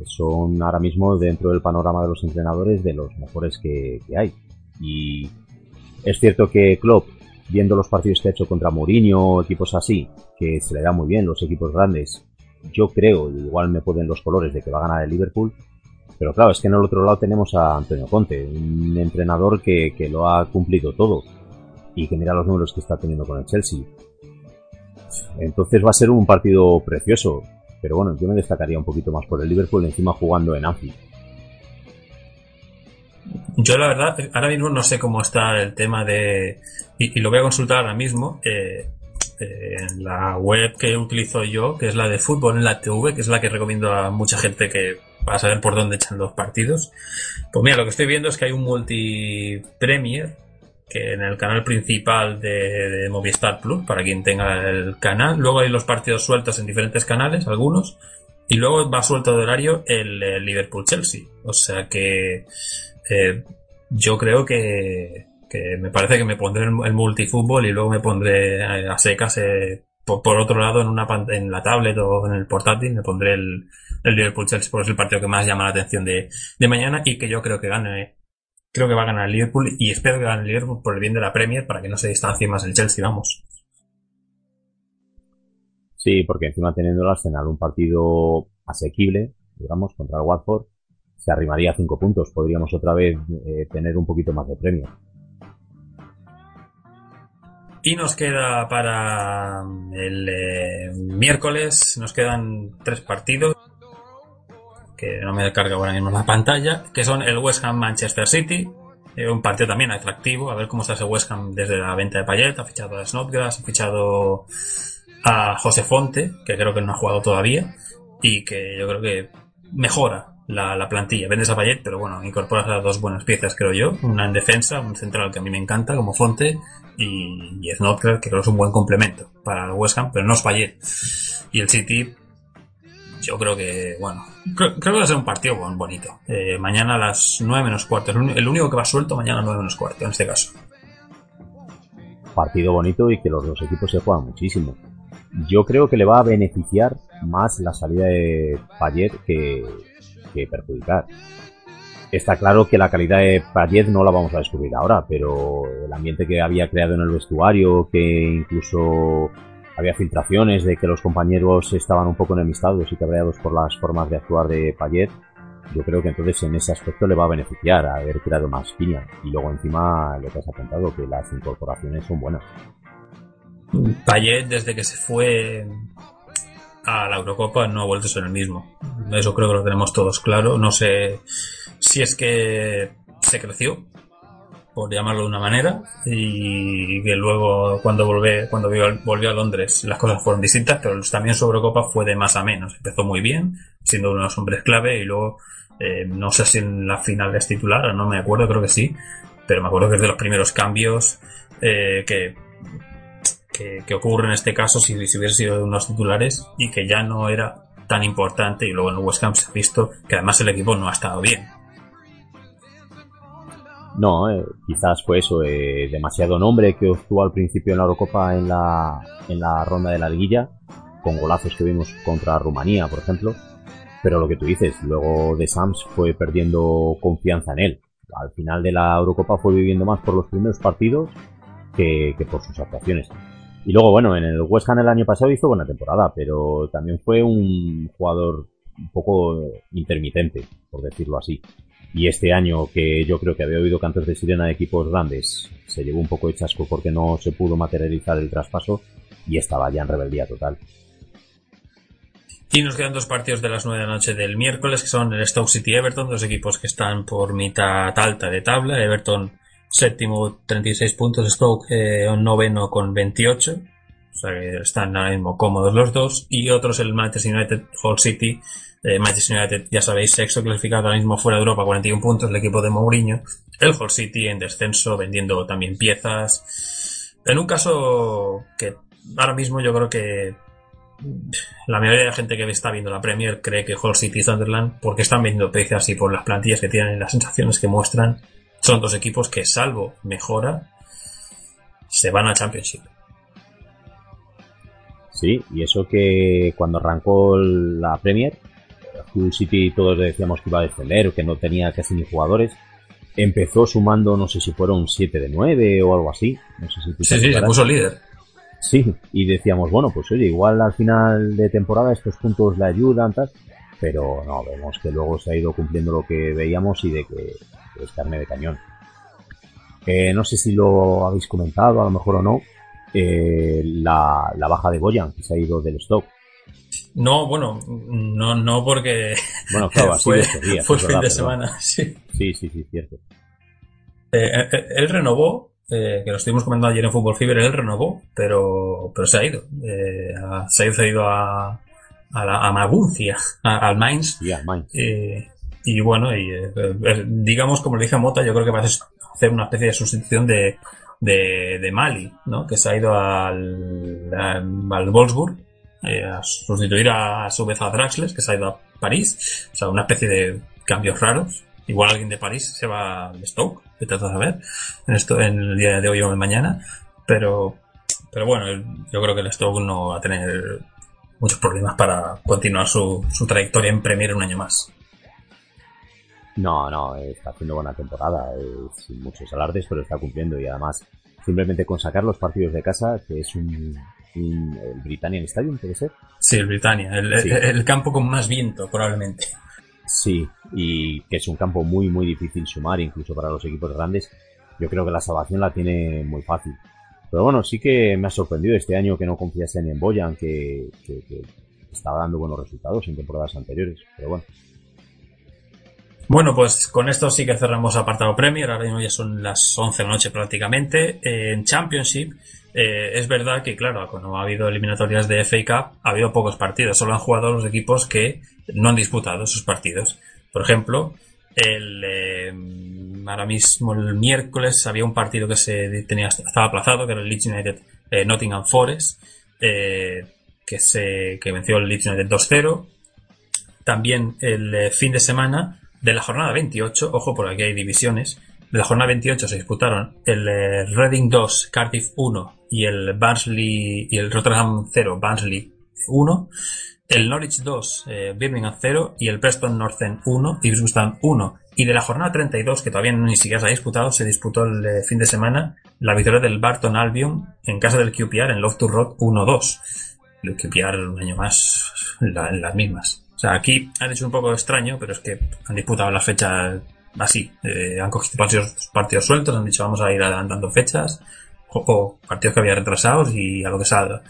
Son ahora mismo dentro del panorama de los entrenadores de los mejores que, que hay. Y es cierto que Klopp, viendo los partidos que ha hecho contra Mourinho, equipos así, que se le da muy bien los equipos grandes, yo creo, igual me pueden los colores de que va a ganar el Liverpool, pero claro, es que en el otro lado tenemos a Antonio Conte, un entrenador que, que lo ha cumplido todo y que mira los números que está teniendo con el Chelsea. Entonces va a ser un partido precioso. Pero bueno, yo me destacaría un poquito más por el Liverpool encima jugando en Anfield. Yo la verdad, ahora mismo no sé cómo está el tema de... Y, lo voy a consultar ahora mismo. eh, eh, en la web que utilizo yo, que es la de fútbol en la TV, que es la que recomiendo a mucha gente que va a saber por dónde echan los partidos. Pues mira, lo que estoy viendo es que hay un multi-premier que en el canal principal de, Movistar Plus, para quien tenga el canal. Luego hay los partidos sueltos en diferentes canales, algunos. Y luego va suelto de horario el, el Liverpool-Chelsea. O sea que yo creo que, que me parece que me pondré el, el multifútbol y luego me pondré a, secas eh, por, por otro lado en una en la tablet o en el portátil me pondré el, el Liverpool Chelsea porque es el partido que más llama la atención de, de mañana y que yo creo que gane creo que va a ganar el Liverpool y espero que gane el Liverpool por el bien de la Premier para que no se distancie más el Chelsea vamos. Sí, porque encima teniendo el Arsenal un partido asequible, digamos, contra el Watford, se arrimaría a cinco puntos. Podríamos otra vez eh, tener un poquito más de premio. Y nos queda para el eh, miércoles, nos quedan tres partidos que no me carga ahora mismo la pantalla, que son el West Ham Manchester City, eh, un partido también atractivo, a ver cómo está ese West Ham desde la venta de Payet, ha fichado a Snodgrass, ha fichado a José Fonte, que creo que no ha jugado todavía, y que yo creo que mejora la, la plantilla. Vendes a Payet, pero bueno, incorporas a dos buenas piezas, creo yo. Una en defensa, un central que a mí me encanta, como Fonte, y, y que creo es un buen complemento para el West Ham, pero no es Payet. Y el City, yo creo que, bueno, creo, que va a ser un partido bon- bonito. Eh, mañana a las 9 menos cuarto. El, único que va suelto mañana a las 9 menos cuarto, en este caso. Partido bonito y que los dos equipos se juegan muchísimo. Yo creo que le va a beneficiar más la salida de Payet que, que perjudicar. Está claro que la calidad de Payet no la vamos a descubrir ahora, pero el ambiente que había creado en el vestuario, que incluso había filtraciones de que los compañeros estaban un poco enemistados y cabreados por las formas de actuar de Payet, yo creo que entonces en ese aspecto le va a beneficiar haber creado más piña. Y luego encima lo que has apuntado, que las incorporaciones son buenas. Payet, desde que se fue a la Eurocopa, no ha vuelto a ser el mismo. Eso creo que lo tenemos todos claro. No sé si es que se creció, por llamarlo de una manera, y que luego cuando volvió, cuando volvió a Londres las cosas fueron distintas, pero también su Eurocopa fue de más a menos. Empezó muy bien, siendo uno de los hombres clave, y luego eh, no sé si en la final es titular, no me acuerdo, creo que sí, pero me acuerdo que es de los primeros cambios eh, que que, ocurre en este caso si, si hubiera sido de unos titulares y que ya no era tan importante y luego en West Ham se ha visto que además el equipo no ha estado bien. No, eh, quizás fue eso, eh, demasiado nombre que obtuvo al principio en la Eurocopa en la, en la ronda de la liguilla, con golazos que vimos contra Rumanía, por ejemplo. Pero lo que tú dices, luego de Sams fue perdiendo confianza en él. Al final de la Eurocopa fue viviendo más por los primeros partidos que por sus actuaciones. Y luego, bueno, en el West Ham el año pasado hizo buena temporada, pero también fue un jugador un poco intermitente, por decirlo así. Y este año, que yo creo que había oído cantos de sirena de equipos grandes, se llevó un poco de chasco porque no se pudo materializar el traspaso y estaba ya en rebeldía total. Y nos quedan dos partidos de las 9 de la noche del miércoles, que son el Stoke City y Everton, dos equipos que están por mitad alta de tabla. Everton séptimo, 36 puntos, Stoke eh, noveno con 28. O sea que están ahora mismo cómodos los dos. Y otros el Manchester United, Hull City. Eh, Manchester United, ya sabéis, sexto clasificado ahora mismo fuera de Europa, 41 puntos, el equipo de Mourinho. El Hull City en descenso, vendiendo también piezas. En un caso que ahora mismo yo creo que la mayoría de la gente que está viendo la Premier cree que Hull City y Sunderland, porque están vendiendo piezas y por las plantillas que tienen y las sensaciones que muestran, son dos equipos que, salvo mejora, se van a Championship. Sí, y eso que cuando arrancó la Premier, Hull City todos decíamos que iba a defender, que no tenía casi ni jugadores. Empezó sumando, no sé si fueron 7 de 9 o algo así. No sé si tú Sí, sí, se puso líder. Sí, y decíamos, bueno, pues oye, igual al final de temporada estos puntos le ayudan, tal. Pero no, vemos que luego se ha ido cumpliendo lo que veíamos y de que es carne de cañón. Eh, no sé si lo habéis comentado, a lo mejor o no, eh, la, la baja de Boyan, que se ha ido del stock. No, bueno, no, no porque Bueno, claro, así fue, días, fue fin verdad, de perdón. semana. Sí. Sí, sí, sí, cierto. Eh, eh, él renovó, eh, que lo estuvimos comentando ayer en Fútbol Fever, él renovó, pero, pero se ha ido. Eh, se ha cedido a, a, la, a Maguncia, a- al Mainz. Y al Mainz. Eh, y bueno, y, eh, eh, digamos, como le dije a Mota, yo creo que va a hacer una especie de sustitución de, de, de Mali, ¿no? Que se ha ido al, al, Wolfsburg eh, a sustituir a, a su vez a Draxler, que se ha ido a París. O sea, una especie de cambios raros. Igual alguien de París se va al Stoke, que vas a ver en esto en el día de hoy o mañana. Pero, pero bueno, yo creo que el Stoke no va a tener muchos problemas para continuar su, su trayectoria en Premier un año más. No, no, está haciendo buena temporada, eh, sin muchos alardes, pero está cumpliendo y además simplemente con sacar los partidos de casa, que es un, un- el Britannian Stadium, puede ser. Sí, el Britannia, el, Sí. el- el campo con más viento, probablemente. Sí, y que es un campo muy, muy difícil sumar, incluso para los equipos grandes. Yo creo que la salvación la tiene muy fácil. Pero bueno, sí que me ha sorprendido este año que no confiase ni en Boyan, que, que, que estaba dando buenos resultados en temporadas anteriores. Pero bueno, Bueno, pues con esto sí que cerramos apartado Premier. Ahora mismo ya son las 11 de la noche prácticamente. Eh, en Championship eh, es verdad que, claro, cuando ha habido eliminatorias de FA Cup, ha habido pocos partidos. Solo han jugado los equipos que no han disputado sus partidos. Por ejemplo, el, eh, ahora mismo el miércoles había un partido que se tenía estaba aplazado, que era el Leeds United eh, Nottingham Forest, que se que venció el Leeds United 2-0. También el fin de semana de la jornada 28, ojo, por aquí hay divisiones. De la jornada 28 se disputaron el eh, Reading 2, Cardiff 1 y el Barnsley y el Rotterdam 0, Barnsley 1. El Norwich 2, eh, Birmingham 0 y el Preston North End 1, Ipswich Town 1. Y de la jornada 32, que todavía ni siquiera se ha disputado, se disputó el eh, fin de semana la victoria del Barton Albion en casa del QPR en Love to Rock 1-2. El QPR un año más en las mismas. Aquí han hecho un poco extraño, pero es que han disputado las fechas así. Eh, han cogido partidos, partidos sueltos, han dicho vamos a ir adelantando fechas, o, partidos que había retrasados y a lo que salga.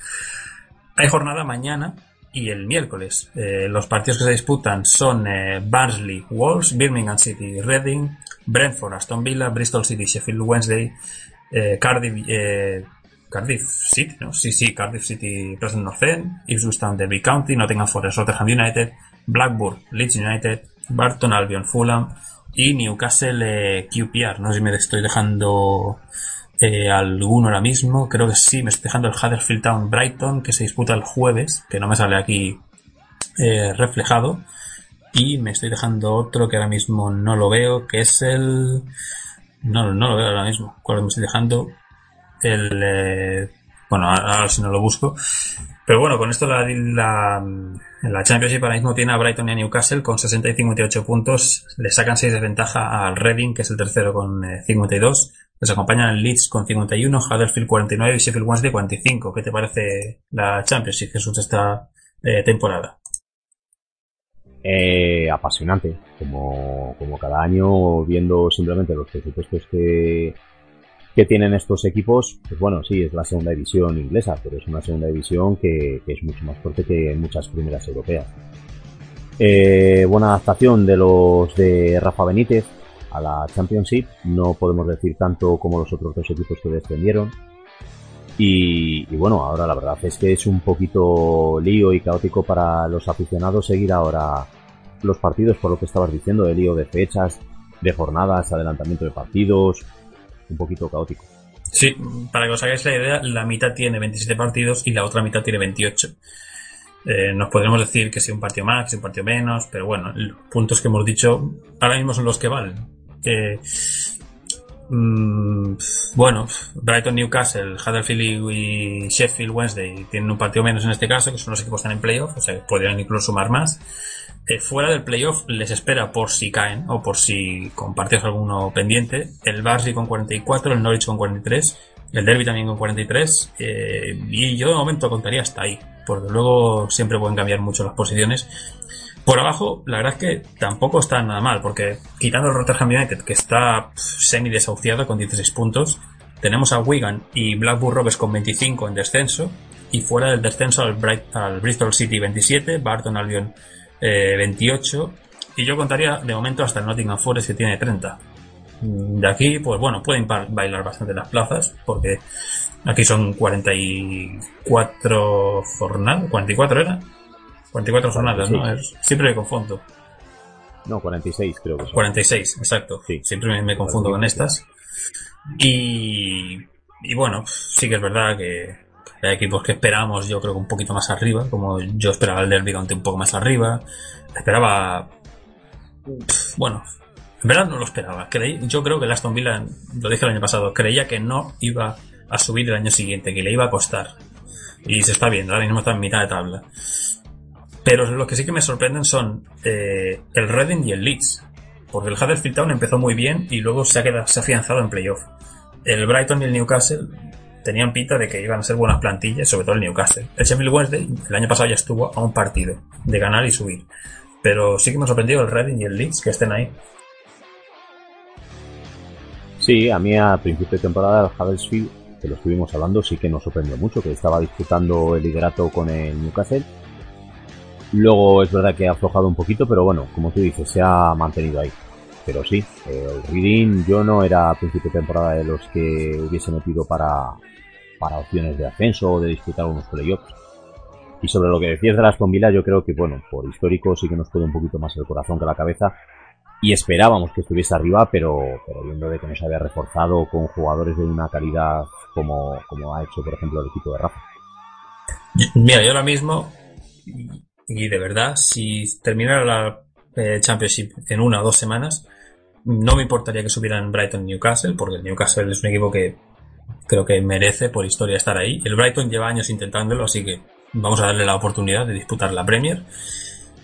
Hay jornada mañana y el miércoles. Eh, los partidos que se disputan son eh, Barnsley, Wolves, Birmingham City, Reading, Brentford, Aston Villa, Bristol City, Sheffield Wednesday, eh, Cardiff, Cardiff City, ¿no? Sí, sí, Cardiff City, Preston North End, Ipswich Town, Derby County, Nottingham Forest, Rotherham United, Blackburn, Leeds United, Barton Albion, Fulham y Newcastle eh, QPR. No sé si me estoy dejando eh, alguno ahora mismo. Creo que sí, me estoy dejando el Huddersfield Town Brighton, que se disputa el jueves, que no me sale aquí eh, reflejado. Y me estoy dejando otro que ahora mismo no lo veo, que es el... No, no lo veo ahora mismo. ¿Cuál me estoy dejando? El... eh, Bueno, ahora si no lo busco. Pero bueno, con esto la, la, la Championship ahora mismo tiene a Brighton y a Newcastle con 60 y 58 puntos. Le sacan 6 de ventaja al Reading, que es el tercero con eh, 52. Les acompañan el Leeds con 51, Huddersfield 49 y Sheffield Wednesday 45. ¿Qué te parece la Championship, Jesús, esta eh, temporada? Eh, apasionante, como, como cada año, viendo simplemente los presupuestos que, que tienen estos equipos, pues bueno, sí, es la segunda división inglesa, pero es una segunda división que, es mucho más fuerte que muchas primeras europeas. Eh, buena adaptación de los de Rafa Benítez a la Championship, no podemos decir tanto como los otros dos equipos que descendieron. Y, y bueno, ahora la verdad es que es un poquito lío y caótico para los aficionados seguir ahora los partidos, por lo que estabas diciendo, de lío de fechas, de jornadas, adelantamiento de partidos, un poquito caótico. Sí, para que os hagáis la idea, la mitad tiene 27 partidos y la otra mitad tiene 28. Eh, nos podremos decir que si un partido más, que un partido menos, pero bueno, los puntos que hemos dicho ahora mismo son los que valen. Eh, bueno, Brighton, Newcastle, Huddersfield y Sheffield Wednesday tienen un partido menos en este caso, que son los equipos que están en playoff, o sea, podrían incluso sumar más. Eh, fuera del playoff les espera por si caen o por si compartes alguno pendiente. El Barnsley con 44, el Norwich con 43, el Derby también con 43 eh, y yo de momento contaría hasta ahí, porque luego siempre pueden cambiar mucho las posiciones. Por abajo, la verdad es que tampoco está nada mal, porque quitando el Rotterdam United, que está semi desahuciado con 16 puntos, tenemos a Wigan y Blackburn Rovers con 25 en descenso y fuera del descenso al, Bright- al Bristol City 27, Barton Albion eh, 28 y yo contaría de momento hasta el Nottingham Forest que tiene 30. Mm, De aquí, pues bueno, pueden ba- bailar bastante las plazas porque aquí son 44 jornadas, 44 era, 44 jornadas, ¿no? Es- siempre me confundo. No, 46 creo que son. 46, exacto. Sí. Siempre me, me confundo con estas. Y, y bueno, sí que es verdad que hay equipos que esperamos, yo creo que un poquito más arriba, como yo esperaba el Derby County un poco más arriba. Esperaba. Bueno, en verdad no lo esperaba. Yo creo que el Aston Villa, lo dije el año pasado, creía que no iba a subir el año siguiente, que le iba a costar. Y se está viendo, ahora mismo está en mitad de tabla. Pero lo que sí que me sorprenden son eh, el Reading y el Leeds. Porque el Huddersfield Town empezó muy bien y luego se ha, quedado, se ha afianzado en playoff. El Brighton y el Newcastle tenían pinta de que iban a ser buenas plantillas, sobre todo el Newcastle. El Sheffield Wednesday el año pasado ya estuvo a un partido de ganar y subir. Pero sí que me ha sorprendido el Reading y el Leeds que estén ahí. Sí, a mí a principio de temporada el Huddersfield, que lo estuvimos hablando, sí que nos sorprendió mucho, que estaba disputando el liderato con el Newcastle. Luego es verdad que ha aflojado un poquito, pero bueno, como tú dices, se ha mantenido ahí. Pero sí, el Reading yo no era a principio de temporada de los que hubiese metido para, para opciones de ascenso o de disputar unos playoffs. Y sobre lo que decías de las Villa, yo creo que, bueno, por histórico sí que nos puede un poquito más el corazón que la cabeza. Y esperábamos que estuviese arriba, pero, pero viendo de que no se había reforzado con jugadores de una calidad como, como ha hecho, por ejemplo, el equipo de Rafa. Mira, yo ahora mismo, y, de verdad, si terminara la eh, Championship en una o dos semanas, no me importaría que subieran Brighton Newcastle, porque el Newcastle es un equipo que creo que merece por historia estar ahí. El Brighton lleva años intentándolo, así que vamos a darle la oportunidad de disputar la Premier.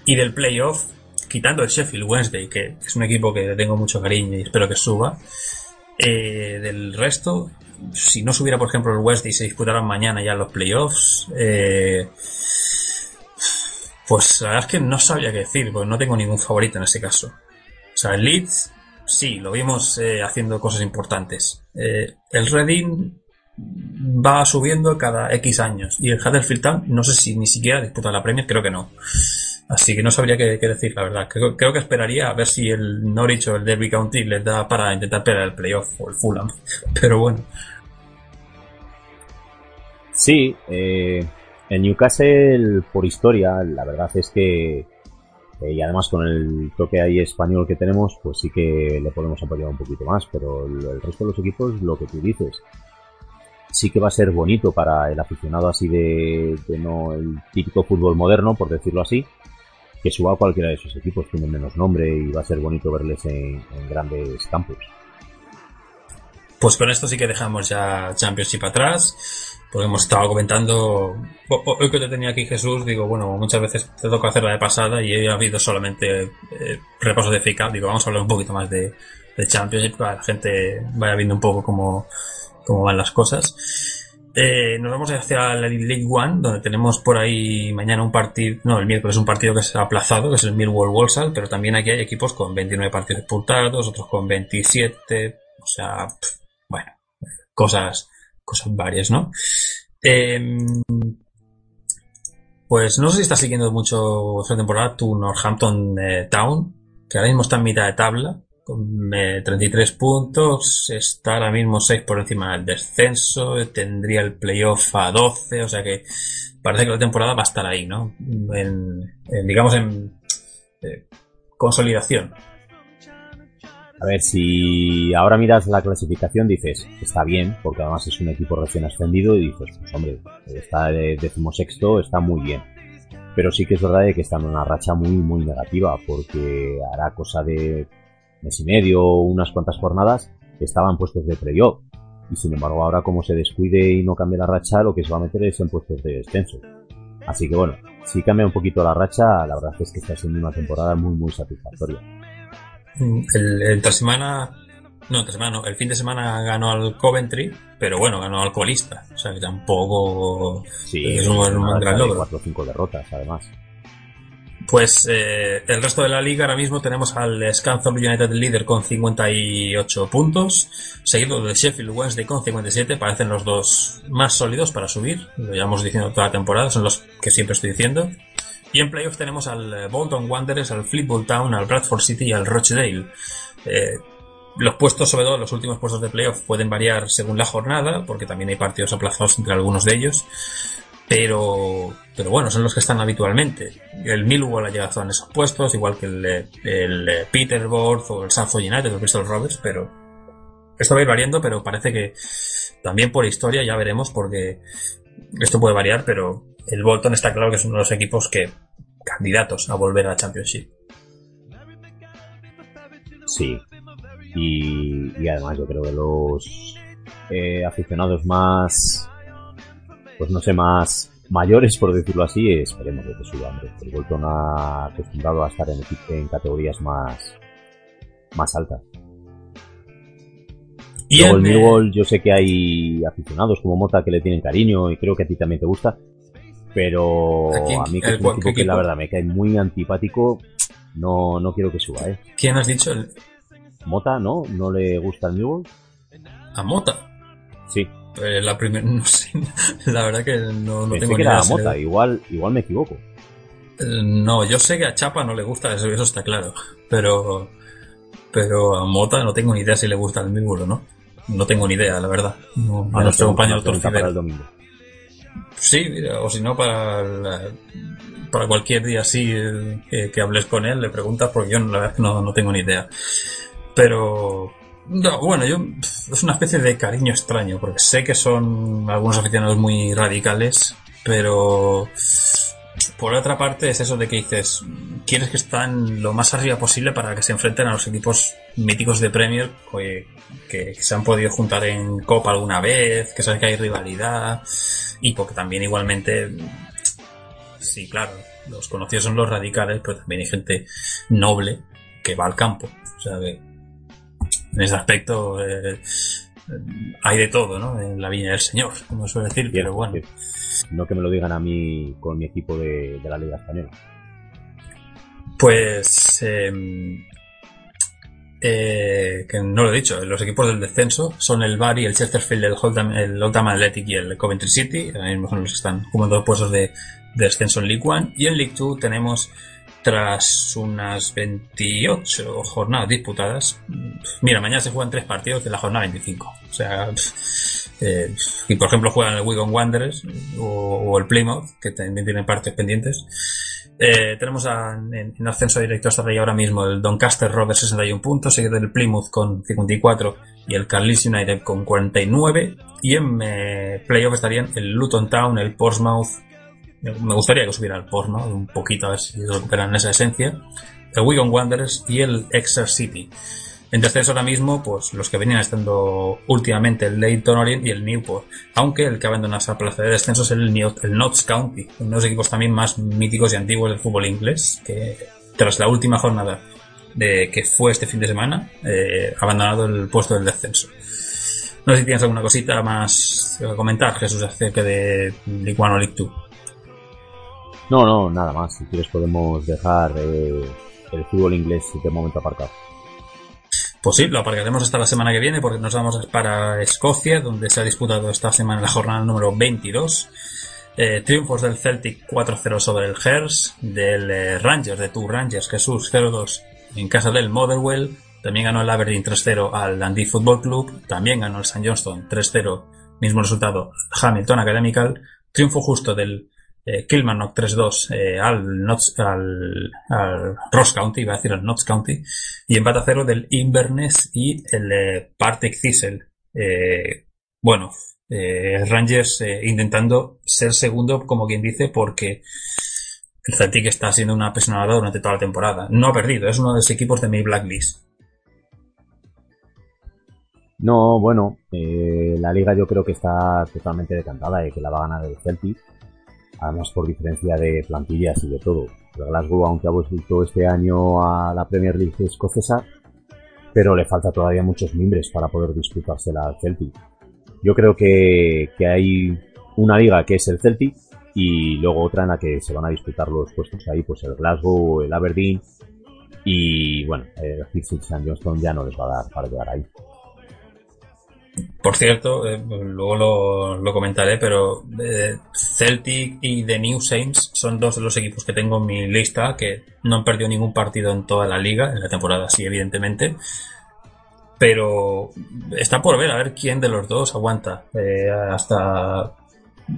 Y del playoff, quitando el Sheffield Wednesday, que es un equipo que tengo mucho cariño y espero que suba, eh, del resto, si no subiera, por ejemplo, el Wednesday y se disputaran mañana ya los playoffs, eh, pues la verdad es que no sabía qué decir, porque no tengo ningún favorito en ese caso. O sea, el Leeds, sí, lo vimos eh, haciendo cosas importantes. Eh, el Reading va subiendo cada X años. Y el Huddersfield Town, no sé si ni siquiera disputa la Premier, creo que no. Así que no sabría qué, qué decir, la verdad. Creo, que esperaría a ver si el Norwich o el Derby County les da para intentar pelear el playoff o el Fulham. Pero bueno. Sí, eh, el Newcastle, por historia, la verdad es que, eh, y además con el toque ahí español que tenemos, pues sí que le podemos apoyar un poquito más, pero el, resto de los equipos, lo que tú dices, sí que va a ser bonito para el aficionado así de, de no el típico fútbol moderno, por decirlo así, que suba a cualquiera de esos equipos, tiene menos nombre y va a ser bonito verles en, en grandes campos. Pues con esto sí que dejamos ya Championship atrás porque hemos estado comentando hoy que te tenía aquí Jesús digo bueno muchas veces te toca hacer la de pasada y he habido solamente eh, repasos de FICA digo vamos a hablar un poquito más de, de Championship para que la gente vaya viendo un poco cómo, cómo van las cosas. Eh, nos vamos hacia la League One donde tenemos por ahí mañana un partido no el miércoles un partido que se ha aplazado que es el Millwall Walsall pero también aquí hay equipos con 29 partidos disputados otros con 27 o sea pff, bueno cosas cosas varias, ¿no? Eh, pues no sé si estás siguiendo mucho esta temporada tu Northampton eh, Town, que ahora mismo está en mitad de tabla, con eh, 33 puntos, está ahora mismo 6 por encima del descenso, tendría el playoff a 12, o sea que parece que la temporada va a estar ahí, ¿no? En, en digamos, en eh, consolidación. A ver, si ahora miras la clasificación dices, está bien, porque además es un equipo recién ascendido y dices, pues hombre, está de decimosexto, está muy bien. Pero sí que es verdad que está en una racha muy, muy negativa, porque hará cosa de mes y medio, unas cuantas jornadas, estaban puestos de playoff. Y sin embargo ahora como se descuide y no cambie la racha, lo que se va a meter es en puestos de descenso. Así que bueno, si cambia un poquito la racha, la verdad es que está siendo una temporada muy, muy satisfactoria. El, entre semana, no, entre semana no, el fin de semana ganó al Coventry, pero bueno, ganó al colista, o sea que tampoco sí, es un, un gran logro. 4 o 5 derrotas, además. Pues eh, el resto de la liga ahora mismo tenemos al Scunthorpe United líder con 58 puntos, seguido de Sheffield Wednesday con 57, parecen los dos más sólidos para subir, lo llevamos diciendo toda la temporada, son los que siempre estoy diciendo. Y en playoff tenemos al eh, Bolton Wanderers, al Fleetwood Town, al Bradford City y al Rochdale. Eh, los puestos, sobre todo los últimos puestos de playoff, pueden variar según la jornada, porque también hay partidos aplazados entre algunos de ellos. Pero, pero bueno, son los que están habitualmente. El Millwall ha llegado en esos puestos, igual que el, el Peterborough o el Sanford United o el Bristol Rovers, pero esto va a ir variando, pero parece que también por historia ya veremos, porque esto puede variar, pero el Bolton está claro que es uno de los equipos que candidatos a volver a la Championship. Sí. Y, además yo creo que los eh, aficionados más, pues no sé, más mayores, por decirlo así, esperemos que hombre. El Bolton ha acostumbrado a estar en, en categorías más, más altas. Y Luego el Millwall, yo sé que hay aficionados como Mota que le tienen cariño y creo que a ti también te gusta, pero ¿A quién? a mí que ¿El es un equipo que la verdad me cae muy antipático, no, no quiero que suba, ¿eh? ¿Quién has dicho? El- Mota, ¿no? ¿No le gusta el Millwall? a Mota. Sí, Eh, la primera, no sé, la verdad que no, no pensé tengo que ni era idea. a Mota, igual, igual me equivoco. Eh, No, yo sé que a Chapa no le gusta eso, eso está claro. Pero, pero a Mota no tengo ni idea si le gusta el Millwall o no. No tengo ni idea, la verdad. No, a nuestro compañero para el domingo. Sí, mira, o si no, para, la- para cualquier día así eh, que, que hables con él, le preguntas, porque yo la verdad es que no, no tengo ni idea. Pero, no, bueno, yo, es una especie de cariño extraño, porque sé que son algunos aficionados muy radicales, pero por otra parte es eso de que dices, quieres que estén lo más arriba posible para que se enfrenten a los equipos míticos de Premier que, que se han podido juntar en Copa alguna vez, que sabes que hay rivalidad y porque también igualmente, sí, claro, los conocidos son los radicales, pero también hay gente noble que va al campo. O sea que en ese aspecto eh, hay de todo, ¿no? En la viña del Señor, como suele decir, pero bueno. No que me lo digan a mí con mi equipo de, de la Liga Española. Pues eh, eh, que no lo he dicho, los equipos del descenso son el Bari, el Chesterfield, el Oldham, el Oldham Athletic y el Coventry City, ahora mismo son los que están jugando dos puestos de, de descenso en League One, y en League Two tenemos tras unas 28 jornadas disputadas, mira, mañana se juegan tres partidos de la jornada 25, o sea, eh, y por ejemplo juegan el Wigan Wanderers o, el Plymouth, que también tienen partidos pendientes, eh, tenemos a- en, en ascenso directo hasta ahí ahora mismo el Doncaster Rovers 61 puntos, seguido del Plymouth con 54 y el Carlisle United con 49. Y en eh, playoff estarían el Luton Town, el Portsmouth. Me gustaría que subiera el Portsmouth un poquito a ver si recuperan esa esencia. El Wigan Wanderers y el Exeter City. En descenso ahora mismo, pues los que venían estando últimamente el Leyton Orient y el Newport. Aunque el que abandona esa plaza de descenso es el, Neu- el Notts County, uno de los equipos también más míticos y antiguos del fútbol inglés, que tras la última jornada de que fue este fin de semana, eh, abandonado el puesto del descenso. No sé si tienes alguna cosita más que comentar, Jesús, acerca de League One o League Two. No, no, nada más. Si quieres podemos dejar eh, el fútbol inglés de momento aparcado. Pues sí, lo aparcaremos hasta la semana que viene porque nos vamos para Escocia, donde se ha disputado esta semana la jornada número 22. Eh, triunfos del Celtic 4-0 sobre el Hearts, del eh, Rangers, de tu Rangers, Jesús 0-2 en casa del Motherwell. También ganó el Aberdeen 3-0 al Dundee Football Club. También ganó el St. Johnston 3-0, mismo resultado, Hamilton Academical. Triunfo justo del eh, Kilmarnock 3-2 eh, al, al, Ross County, iba a decir al Notts County, y empate a cero del Inverness y el eh, Partick Thistle. Eh, bueno, eh, Rangers intentando ser segundo, como quien dice, porque el Celtic está siendo una personalidad durante toda la temporada. No ha perdido, es uno de los equipos de mi blacklist. No, bueno, la liga yo creo que está totalmente decantada y que la va a ganar el Celtic. Además por diferencia de plantillas y de todo. El Glasgow, aunque ha vuelto este año a la Premier League escocesa, pero le falta todavía muchos mimbres para poder disputársela al Celtic. Yo creo que, que hay una liga que es el Celtic y luego otra en la que se van a disputar los puestos ahí, pues el Glasgow, el Aberdeen y bueno, el Sixers and Johnston ya no les va a dar para llegar ahí. Por cierto, eh, luego lo, comentaré, pero eh, Celtic y The New Saints son dos de los equipos que tengo en mi lista que no han perdido ningún partido en toda la liga, en la temporada sí, evidentemente. Pero está por ver a ver quién de los dos aguanta eh, hasta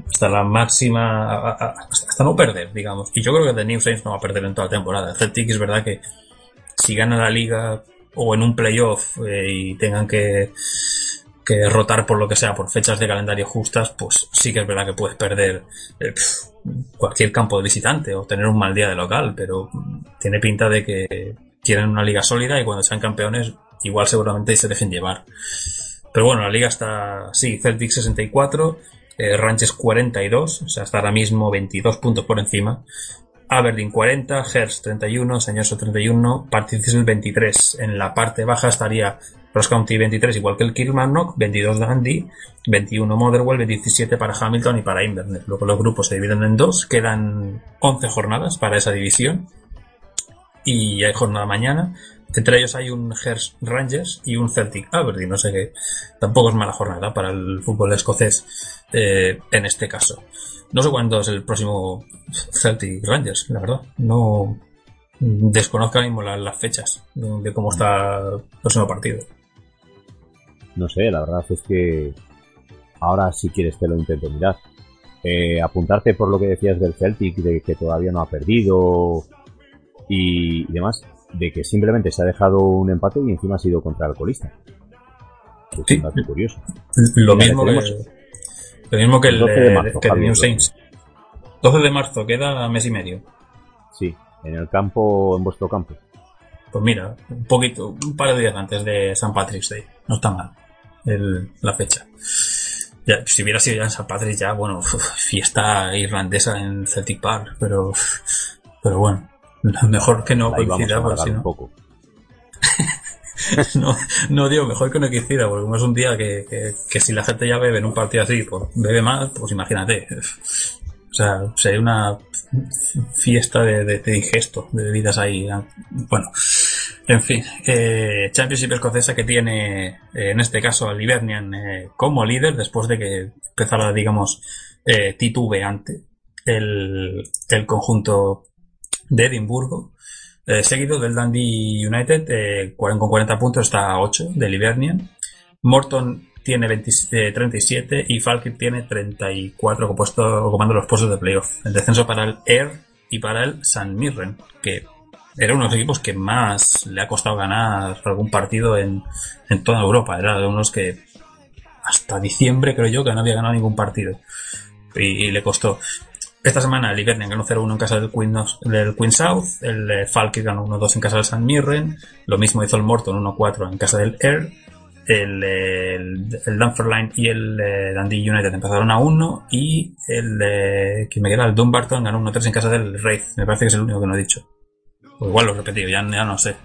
hasta la máxima, a- a- hasta no perder, digamos. Y yo creo que The New Saints no va a perder en toda la temporada. El Celtic es verdad que si gana la liga o en un playoff y tengan que, rotar por lo que sea, por fechas de calendario justas, pues sí que es verdad que puedes perder eh, cualquier campo de visitante o tener un mal día de local, pero tiene pinta de que quieren una liga sólida y cuando sean campeones igual seguramente se dejen llevar. Pero bueno, la liga está, sí, Celtic 64, eh, Rangers 42, o sea, está ahora mismo 22 puntos por encima. Aberdeen 40, Hearts 31, Señorso 31, Partizan 23. En la parte baja estaría Ross County 23, igual que el Kilmarnock, 22 Dundee, 21 Motherwell, 17 para Hamilton y para Inverness. Luego los grupos se dividen en dos, quedan 11 jornadas para esa división y hay jornada mañana. Entre ellos hay un Hearts Rangers y un Celtic Aberdeen, no sé qué. Tampoco es mala jornada para el fútbol escocés eh, en este caso. No sé cuándo es el próximo Celtic Rangers, la verdad. No desconozco ahora mismo la- las fechas de, cómo está el próximo partido. No sé, la verdad es que ahora si quieres te lo intento mirar. Eh, apuntarte por lo que decías del Celtic, de que todavía no ha perdido y demás, de que simplemente se ha dejado un empate y encima ha sido contra el colista. Es Sí. un dato curioso. Lo mismo que, lo mismo que el, 12 de marzo, que el Javier. New Saints. 12 de marzo, queda mes y medio. Sí, en el campo, en vuestro campo. Pues mira, un poquito, un par de días antes de San Patrick's Day. No está mal el- la fecha. Ya, si hubiera sido ya en San Patrick's, ya, bueno, fiesta irlandesa en Celtic Park, pero, pero bueno, mejor que no Ahí vamos a coincida, porque alargar si un no, poco. no, no digo mejor que no coincida, porque como es un día que, que, que si la gente ya bebe en un partido así, pues bebe más, pues imagínate. O sea, sería una fiesta de, de, de digesto, de bebidas ahí. Bueno, en fin, eh, Championship escocesa que tiene, eh, en este caso, al Hibernian eh, como líder, después de que empezara, digamos, eh, titubeante el, el conjunto de Edimburgo. Eh, seguido del Dundee United, eh, con 40 puntos está a 8 del. Morton tiene 20 eh, 37 y Falkirk tiene 34 compuesto, ocupando los puestos de playoff. El descenso para el Air y para el San Mirren, que era uno de los equipos que más le ha costado ganar algún partido en, en toda Europa. Era de unos que hasta diciembre creo yo que no había ganado ningún partido. Y le costó. Esta semana el Hibernian ganó 0-1 en casa del Queen, del Queen South, el eh, Falkirk ganó 1-2 en casa del San Mirren, lo mismo hizo el Morton 1-4 en casa del Air, el, el, el Dunfermline y el eh, Dundee United empezaron a 1 y el eh, que me queda el Dumbarton ganó 1-3 en casa del Wraith, me parece que es el único que no he dicho. O igual lo he repetido, ya, ya no sé.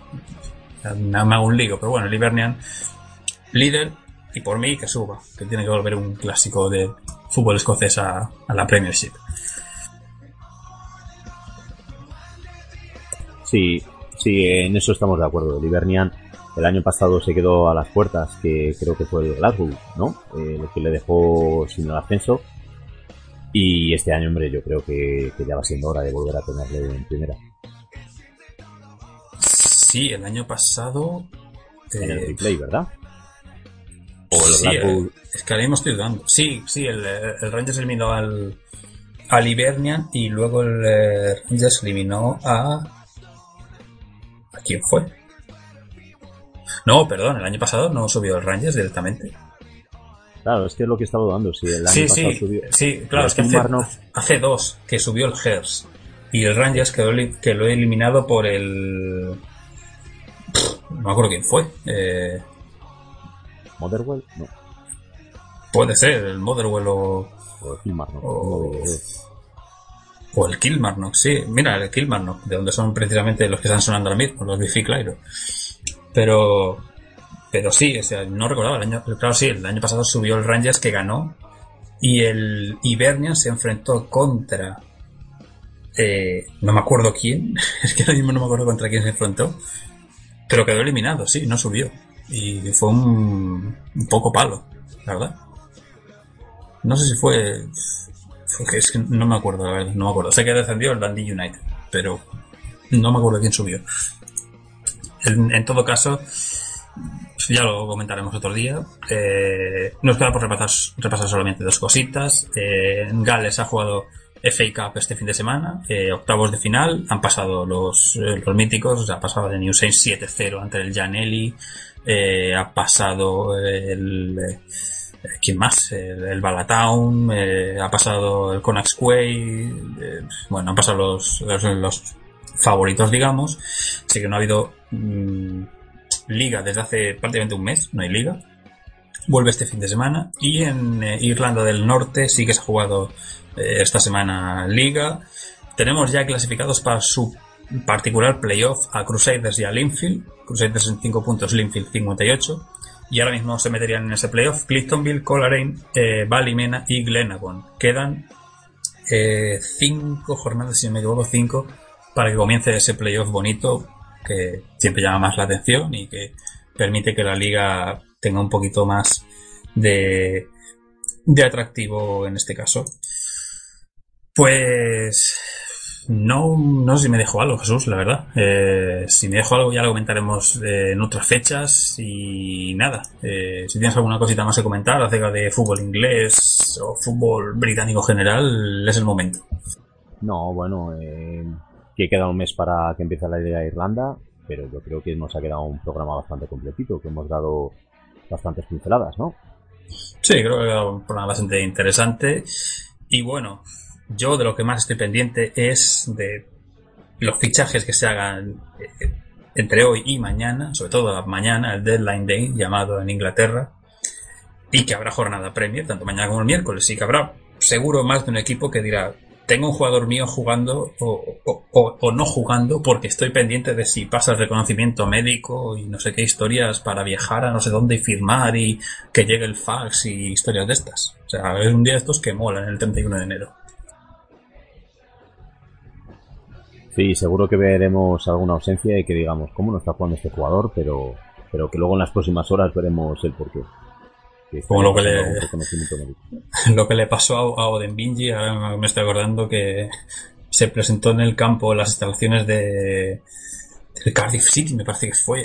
Ya me hago un lío, pero bueno, el Hibernian líder y por mí que suba, que tiene que volver un clásico de fútbol escocés a, a la Premiership. Sí, sí, en eso estamos de acuerdo. El Hibernian el año pasado se quedó a las puertas, que creo que fue el Glasgow, ¿no? Eh, lo que le dejó sin el ascenso. Y este año, hombre, yo creo que, que ya va siendo hora de volver a tenerle en primera. Sí, el año pasado. En el eh, replay, ¿verdad? O el sí, Glasgow. eh, es que ahora mismo estoy dudando. Sí, sí, el, el Rangers eliminó al, al Hibernian y luego el eh, Rangers eliminó a. ¿A quién fue? No, perdón, el año pasado no subió el Rangers directamente. Claro, es que es lo que estaba dudando. Si el año Sí, pasado sí, subió. sí, claro, es que hace, Kilmarnock- hace dos que subió el Hearts y el Rangers quedó que lo he eliminado por el. Pff, No me acuerdo quién fue. Eh, Motherwell, no. puede ser el Motherwell o, O el O- de los dos. O el Kilmarnock, sí. Mira, el Kilmarnock, de donde son precisamente los que están sonando ahora mismo, los Biffy Clyro. Pero, pero sí, o sea, no recordaba el año, claro, sí, el año pasado subió el Rangers que ganó y el Hibernian se enfrentó contra eh, no me acuerdo quién, es que ahora mismo no me acuerdo contra quién se enfrentó, pero quedó eliminado, sí, no subió. Y fue un, un poco palo, la verdad. No sé si fue, fue es que no me acuerdo, la verdad, no me acuerdo. Sé que descendió el Dundee United, pero no me acuerdo quién subió. En, todo caso, ya lo comentaremos otro día. Eh, nos queda por repasar, repasar solamente dos cositas. Eh, Gales ha jugado FA Cup este fin de semana, eh, octavos de final, han pasado los, eh, los míticos, o sea, ha pasado el New Saints 7-0 ante el Janelli, eh, ha pasado el, ¿quién más? El, el Balatown, eh, ha pasado el Conax Quay, eh, bueno, han pasado los, los, favoritos, digamos, así que no ha habido mm, liga desde hace prácticamente un mes, no hay liga. Vuelve este fin de semana y en eh, Irlanda del Norte sí que se ha jugado eh, esta semana liga. Tenemos ya clasificados para su particular playoff a Crusaders y a Linfield. Crusaders en 5 puntos, Linfield 58. Y ahora mismo se meterían en ese playoff Cliftonville, Coleraine, eh, y Glenavon. Quedan 5 jornadas, si no me equivoco, 5 para que comience ese playoff bonito que siempre llama más la atención y que permite que la liga tenga un poquito más de, de atractivo en este caso. Pues no, no sé si me dejo algo, Jesús, la verdad. Eh, si me dejo algo ya lo comentaremos eh, en otras fechas y nada. Eh, si tienes alguna cosita más que comentar acerca de fútbol inglés o fútbol británico general, es el momento. No, bueno, eh, que queda un mes para que empiece la Liga de Irlanda, pero yo creo que nos ha quedado un programa bastante completito, que hemos dado bastantes pinceladas, ¿no? Sí, creo que ha quedado un programa bastante interesante. Y bueno, yo de lo que más estoy pendiente es de los fichajes que se hagan eh, entre hoy y mañana, sobre todo mañana, el Deadline Day, llamado en Inglaterra, y que habrá jornada Premier, tanto mañana como el miércoles, y que habrá seguro más de un equipo que dirá, tengo un jugador mío jugando o, no jugando porque estoy pendiente de si pasa el reconocimiento médico y no sé qué historias para viajar a no sé dónde y firmar y que llegue el fax y historias de estas. O sea, es un día de estos que molan el 31 de enero. Sí, seguro que veremos alguna ausencia y que digamos, ¿cómo no está jugando este jugador? Pero, pero que luego en las próximas horas veremos el porqué. Que Como lo que le-. Lo que le pasó a, a Oden Binji, ahora me estoy acordando que se presentó en el campo las instalaciones de Cardiff City, me parece que fue,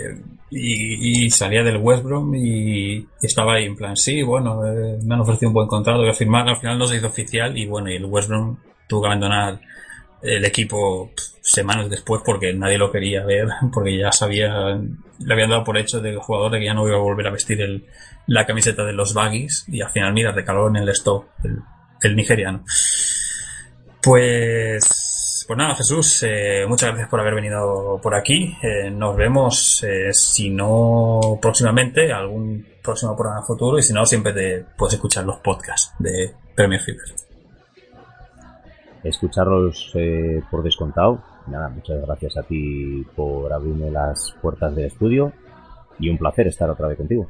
y, y salía del West Brom y, estaba ahí en plan, sí, bueno, eh, me han ofrecido un buen contrato, firmar, al final no se hizo oficial y bueno, y el West Brom tuvo que abandonar el equipo semanas después porque nadie lo quería ver, porque ya sabía, le habían dado por hecho del jugador de que ya no iba a volver a vestir el, la camiseta de los Baggies y al final, mira, recaló en el stop el, el nigeriano. Pues, pues nada, Jesús, eh, muchas gracias por haber venido por aquí. Eh, nos vemos, eh, si no próximamente, algún próximo programa futuro y si no, siempre te puedes escuchar los podcasts de Premier Fever. Escucharlos eh, por descontado. Nada, muchas gracias a ti por abrirme las puertas del estudio y un placer estar otra vez contigo.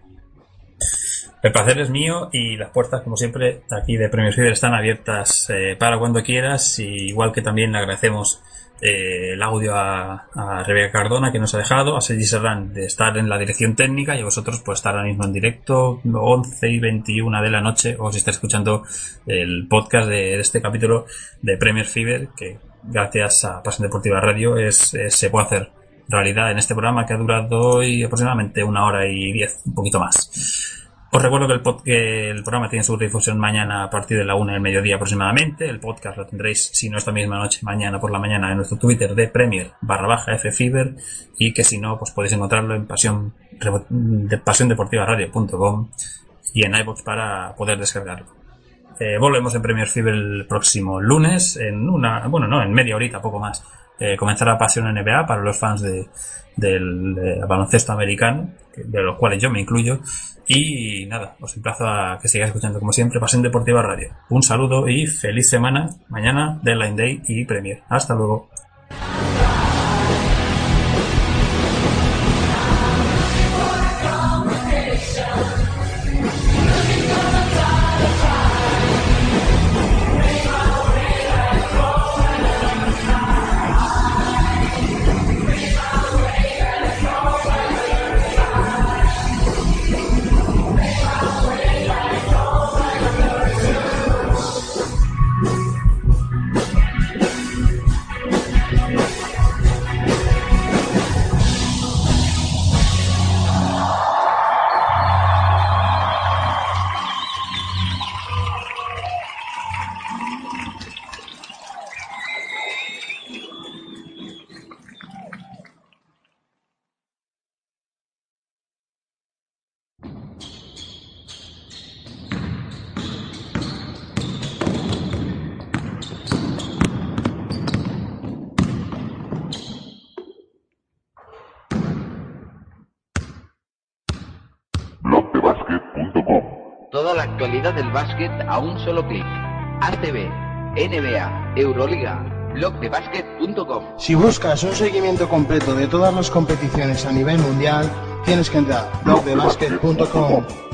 El placer es mío y las puertas, como siempre, aquí de Premios Feeder están abiertas eh, para cuando quieras. Y igual que también le agradecemos eh, el audio a, a Rebeca Cardona que nos ha dejado, a Sergi Serrán de estar en la dirección técnica y a vosotros por estar ahora mismo en directo, 11 y 21 de la noche, o si está escuchando el podcast de, este capítulo de Premier Fever, que gracias a Pasión Deportiva Radio es, es- se puede hacer realidad en este programa que ha durado hoy aproximadamente una hora y diez, un poquito más. Os recuerdo que el, pod- que el programa tiene su difusión mañana a partir de la una del mediodía aproximadamente. El podcast lo tendréis, si no esta misma noche, mañana por la mañana en nuestro Twitter de Premier barra baja FFever y que si no, pues podéis encontrarlo en pasión, de pasiondeportivaradio.com y en iBox para poder descargarlo. Eh, volvemos en Premier Fever el próximo lunes, en una, bueno, no, en media horita, poco más. Eh, comenzará Pasión NBA para los fans de, del baloncesto americano, de los cuales yo me incluyo. Y nada, os emplazo a que sigáis escuchando como siempre Pasión Deportiva Radio. Un saludo y feliz semana. Mañana, Deadline Day y Premier. Hasta luego. la actualidad del básquet a un solo clic. ACB, NBA, Euroliga, blogdebasket.com. Si buscas un seguimiento completo de todas las competiciones a nivel mundial, tienes que entrar a blogdebasket.com.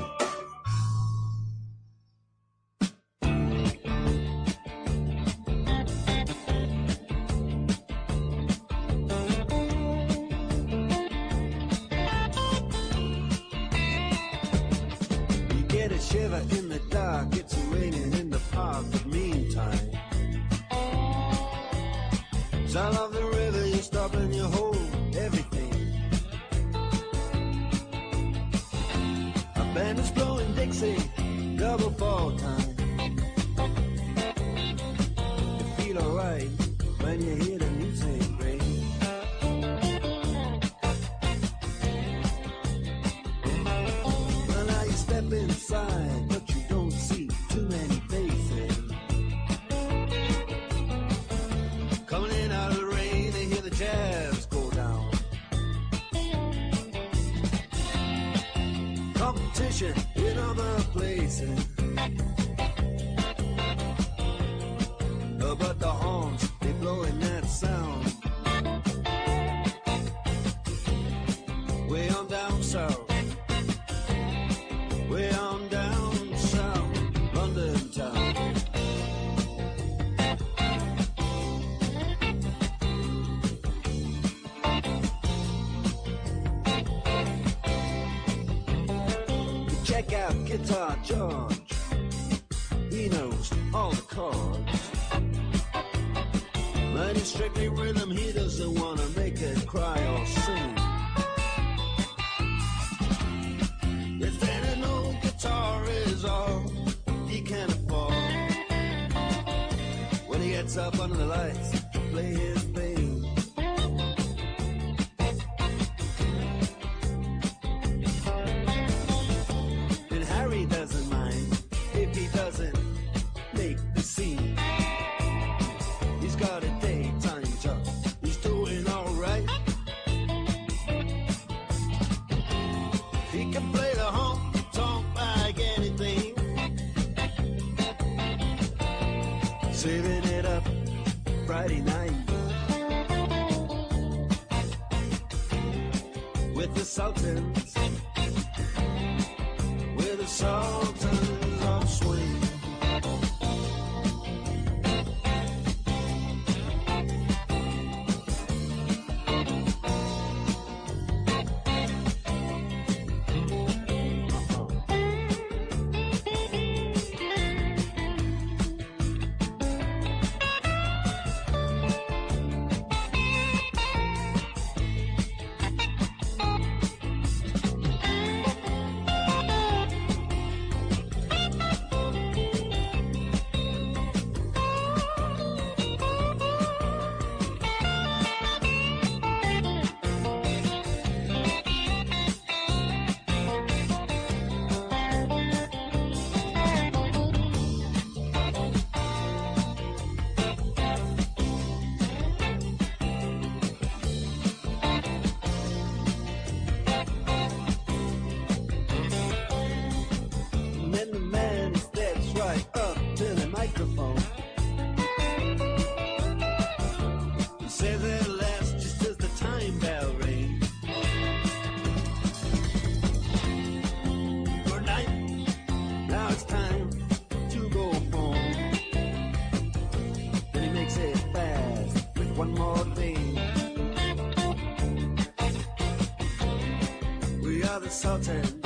Salted.